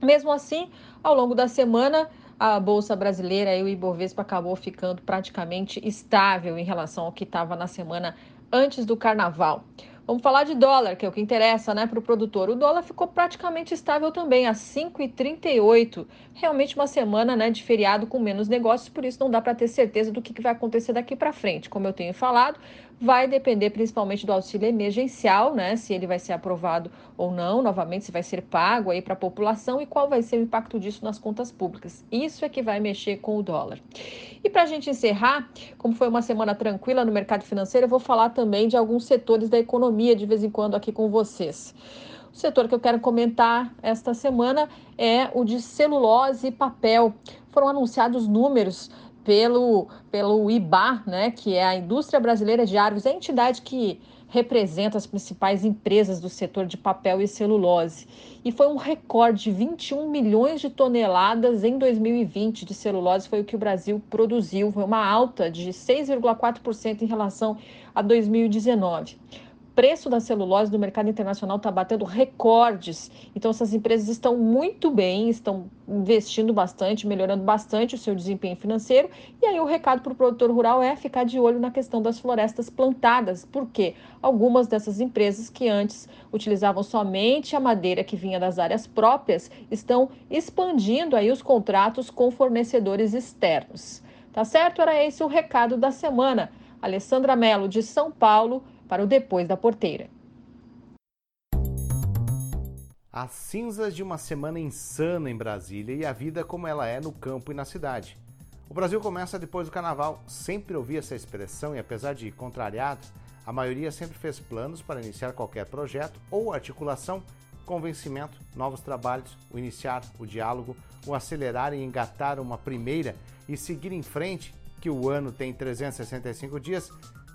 Mesmo assim, ao longo da semana, a bolsa brasileira e o Ibovespa acabou ficando praticamente estável em relação ao que estava na semana antes do carnaval. Vamos falar de dólar, que é o que interessa né, para o produtor. O dólar ficou praticamente estável também, a 5,38. Realmente uma semana né, de feriado com menos negócios, por isso não dá para ter certeza do que, que vai acontecer daqui para frente. Como eu tenho falado, vai depender principalmente do auxílio emergencial, né, se ele vai ser aprovado ou não, novamente, se vai ser pago aí para a população e qual vai ser o impacto disso nas contas públicas. Isso é que vai mexer com o dólar. E para a gente encerrar, como foi uma semana tranquila no mercado financeiro, eu vou falar também de alguns setores da economia de vez em quando aqui com vocês. O setor que eu quero comentar esta semana é o de celulose e papel. Foram anunciados números pelo, pelo IBA, né, que é a Indústria Brasileira de Árvores, a entidade que representa as principais empresas do setor de papel e celulose. E foi um recorde de 21 milhões de toneladas em 2020 de celulose, foi o que o Brasil produziu, foi uma alta de 6,4% em relação a 2019 preço da celulose no mercado internacional está batendo recordes. Então, essas empresas estão muito bem, estão investindo bastante, melhorando bastante o seu desempenho financeiro. E aí, o recado para o produtor rural é ficar de olho na questão das florestas plantadas, porque algumas dessas empresas que antes utilizavam somente a madeira que vinha das áreas próprias estão expandindo aí os contratos com fornecedores externos. Tá certo? Era esse o recado da semana. Alessandra Mello, de São Paulo para o Depois da Porteira. As cinzas de uma semana insana em Brasília e a vida como ela é no campo e na cidade. O Brasil começa depois do carnaval. Sempre ouvi essa expressão e, apesar de contrariado, a maioria sempre fez planos para iniciar qualquer projeto ou articulação, convencimento, novos trabalhos, o iniciar, o diálogo, o acelerar e engatar uma primeira e seguir em frente, que o ano tem 365 dias,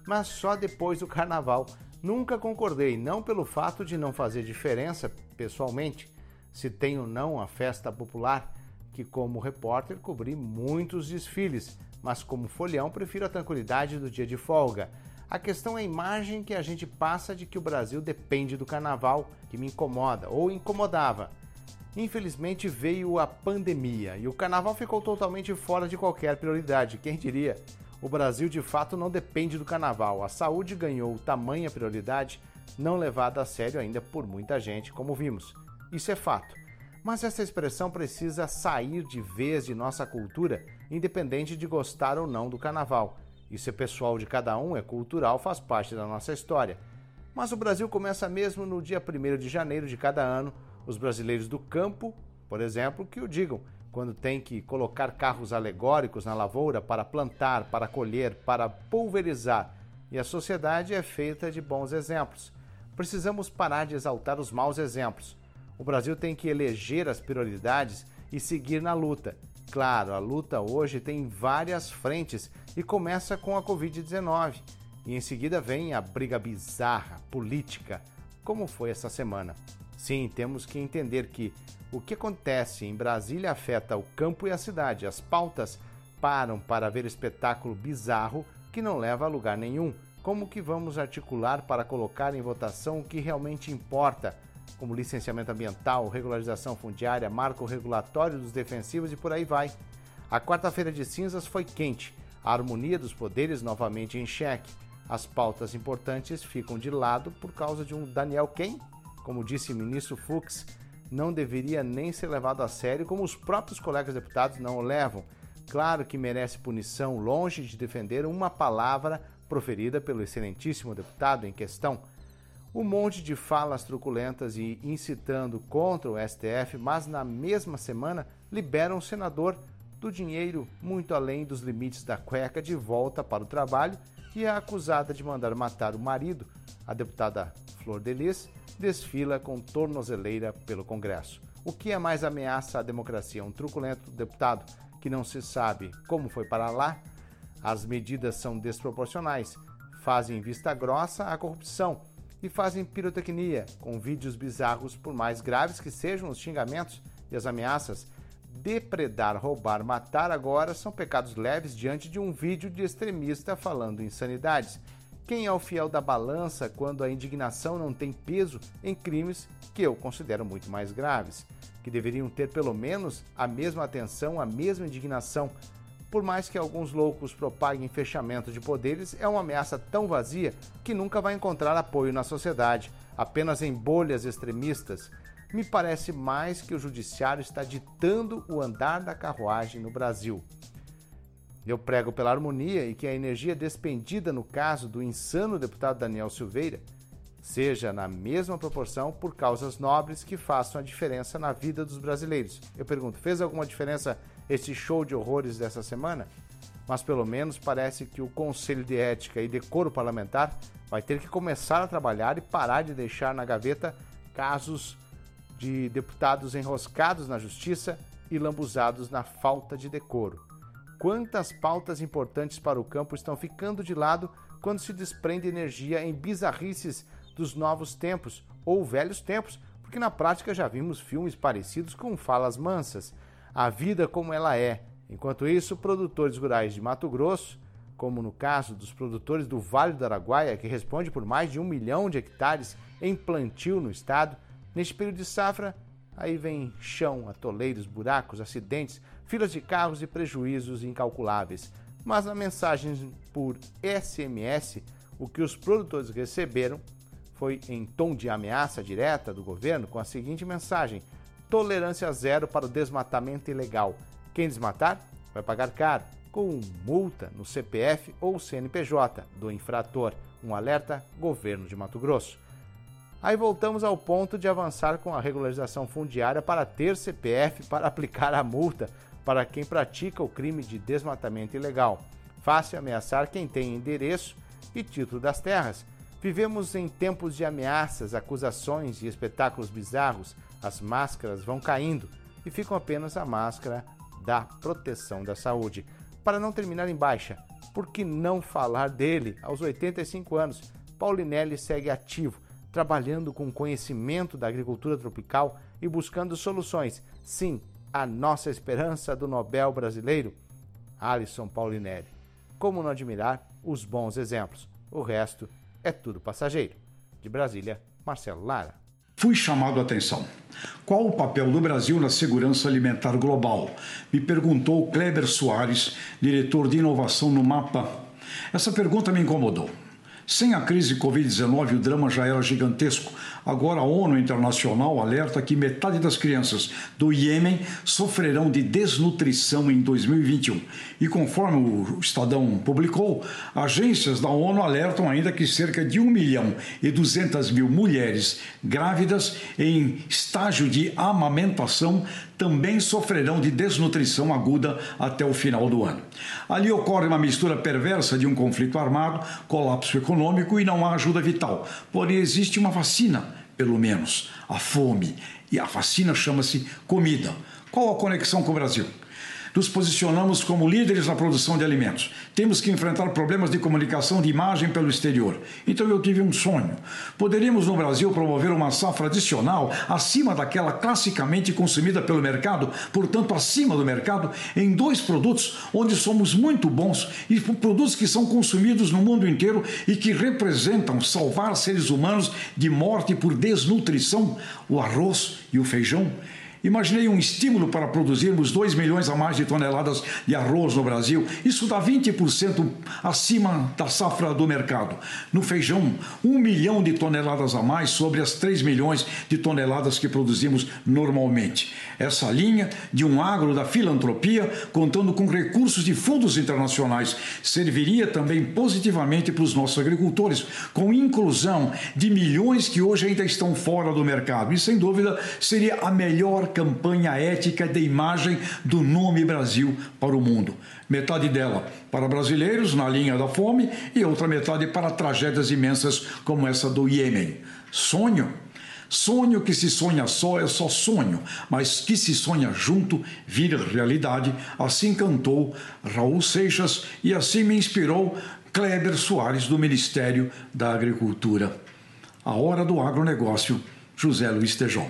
mas só depois do carnaval. Nunca concordei, não pelo fato de não fazer diferença pessoalmente, se tem ou não a festa popular, que como repórter cobri muitos desfiles, mas como folhão prefiro a tranquilidade do dia de folga. A questão é a imagem que a gente passa de que o Brasil depende do carnaval, que me incomoda ou incomodava. Infelizmente veio a pandemia e o carnaval ficou totalmente fora de qualquer prioridade, quem diria? O Brasil de fato não depende do carnaval. A saúde ganhou tamanha prioridade, não levada a sério ainda por muita gente, como vimos. Isso é fato. Mas essa expressão precisa sair de vez de nossa cultura, independente de gostar ou não do carnaval. Isso é pessoal de cada um, é cultural, faz parte da nossa história. Mas o Brasil começa mesmo no dia 1 de janeiro de cada ano. Os brasileiros do campo, por exemplo, que o digam, quando tem que colocar carros alegóricos na lavoura para plantar, para colher, para pulverizar. E a sociedade é feita de bons exemplos. Precisamos parar de exaltar os maus exemplos. O Brasil tem que eleger as prioridades e seguir na luta. Claro, a luta hoje tem várias frentes e começa com a Covid-19. E em seguida vem a briga bizarra, política, como foi essa semana. Sim, temos que entender que o que acontece em Brasília afeta o campo e a cidade. As pautas param para ver espetáculo bizarro que não leva a lugar nenhum. Como que vamos articular para colocar em votação o que realmente importa, como licenciamento ambiental, regularização fundiária, marco regulatório dos defensivos e por aí vai. A quarta-feira de cinzas foi quente, a harmonia dos poderes novamente em xeque. As pautas importantes ficam de lado por causa de um Daniel quem? Como disse o ministro Fux, não deveria nem ser levado a sério, como os próprios colegas deputados não o levam. Claro que merece punição, longe de defender uma palavra proferida pelo excelentíssimo deputado em questão. Um monte de falas truculentas e incitando contra o STF, mas na mesma semana liberam o senador do dinheiro muito além dos limites da cueca de volta para o trabalho e a acusada de mandar matar o marido, a deputada Flor Delis, desfila com tornozeleira pelo Congresso. O que é mais ameaça à democracia? Um truculento deputado que não se sabe como foi para lá? As medidas são desproporcionais, fazem vista grossa à corrupção e fazem pirotecnia com vídeos bizarros, por mais graves que sejam os xingamentos e as ameaças. Depredar, roubar, matar agora são pecados leves diante de um vídeo de extremista falando insanidades. Quem é o fiel da balança quando a indignação não tem peso em crimes que eu considero muito mais graves, que deveriam ter pelo menos a mesma atenção, a mesma indignação? Por mais que alguns loucos propaguem fechamento de poderes, é uma ameaça tão vazia que nunca vai encontrar apoio na sociedade, apenas em bolhas extremistas. Me parece mais que o judiciário está ditando o andar da carruagem no Brasil. Eu prego pela harmonia e que a energia despendida no caso do insano deputado Daniel Silveira seja na mesma proporção por causas nobres que façam a diferença na vida dos brasileiros. Eu pergunto, fez alguma diferença esse show de horrores dessa semana? Mas pelo menos parece que o Conselho de Ética e Decoro Parlamentar vai ter que começar a trabalhar e parar de deixar na gaveta casos de deputados enroscados na justiça e lambuzados na falta de decoro. Quantas pautas importantes para o campo estão ficando de lado quando se desprende energia em bizarrices dos novos tempos ou velhos tempos, porque na prática já vimos filmes parecidos com falas mansas. A vida como ela é. Enquanto isso, produtores rurais de Mato Grosso, como no caso dos produtores do Vale do Araguaia, que responde por mais de um milhão de hectares em plantio no estado, neste período de safra, aí vem chão, atoleiros, buracos, acidentes, filas de carros e prejuízos incalculáveis. Mas na mensagem por SMS, o que os produtores receberam foi em tom de ameaça direta do governo com a seguinte mensagem: tolerância zero para o desmatamento ilegal. Quem desmatar vai pagar caro, com multa no CPF ou CNPJ do infrator. Um alerta: governo de Mato Grosso. Aí voltamos ao ponto de avançar com a regularização fundiária para ter CPF para aplicar a multa para quem pratica o crime de desmatamento ilegal. Fácil ameaçar quem tem endereço e título das terras. Vivemos em tempos de ameaças, acusações e espetáculos bizarros. As máscaras vão caindo e ficam apenas a máscara da proteção da saúde. Para não terminar em baixa, por que não falar dele? Aos 85 anos, Paulinelli segue ativo, trabalhando com conhecimento da agricultura tropical e buscando soluções. Sim, a nossa esperança do Nobel brasileiro, Alisson Paulinelli. Como não admirar os bons exemplos? O resto é tudo passageiro. De Brasília, Marcelo Lara. Fui chamado a atenção. Qual o papel do Brasil na segurança alimentar global? Me perguntou Kleber Soares, diretor de inovação no MAPA. Essa pergunta me incomodou. Sem a crise Covid-19, o drama já era gigantesco. Agora, a ONU Internacional alerta que metade das crianças do Iêmen sofrerão de desnutrição em 2021. E conforme o Estadão publicou, agências da ONU alertam ainda que cerca de 1 milhão e 200 mil mulheres grávidas em estágio de amamentação também sofrerão de desnutrição aguda até o final do ano. Ali ocorre uma mistura perversa de um conflito armado, colapso econômico e não há ajuda vital. Porém, existe uma vacina, pelo menos, a fome. E a vacina chama-se comida. Qual a conexão com o Brasil? Nos posicionamos como líderes na produção de alimentos. Temos que enfrentar problemas de comunicação de imagem pelo exterior. Então eu tive um sonho. Poderíamos no Brasil promover uma safra adicional acima daquela classicamente consumida pelo mercado, portanto acima do mercado, em dois produtos onde somos muito bons e produtos que são consumidos no mundo inteiro e que representam salvar seres humanos de morte por desnutrição: o arroz e o feijão. Imaginei um estímulo para produzirmos 2 milhões a mais de toneladas de arroz no Brasil. Isso dá 20% acima da safra do mercado. No feijão, 1 milhão de toneladas a mais sobre as 3 milhões de toneladas que produzimos normalmente. Essa linha de um agro da filantropia, contando com recursos de fundos internacionais, serviria também positivamente para os nossos agricultores, com inclusão de milhões que hoje ainda estão fora do mercado. E sem dúvida seria a melhor campanha ética de imagem do nome Brasil para o mundo. Metade dela para brasileiros na linha da fome e outra metade para tragédias imensas como essa do Iêmen. Sonho? Sonho que se sonha só é só sonho, mas que se sonha junto vira realidade. Assim cantou Raul Seixas e assim me inspirou Kleber Soares do Ministério da Agricultura. A hora do agronegócio, José Luiz Tejon.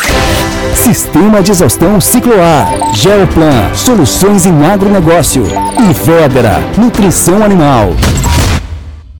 Sistema de exaustão Cicloar, Geoplan, soluções em agronegócio. E nutrição animal.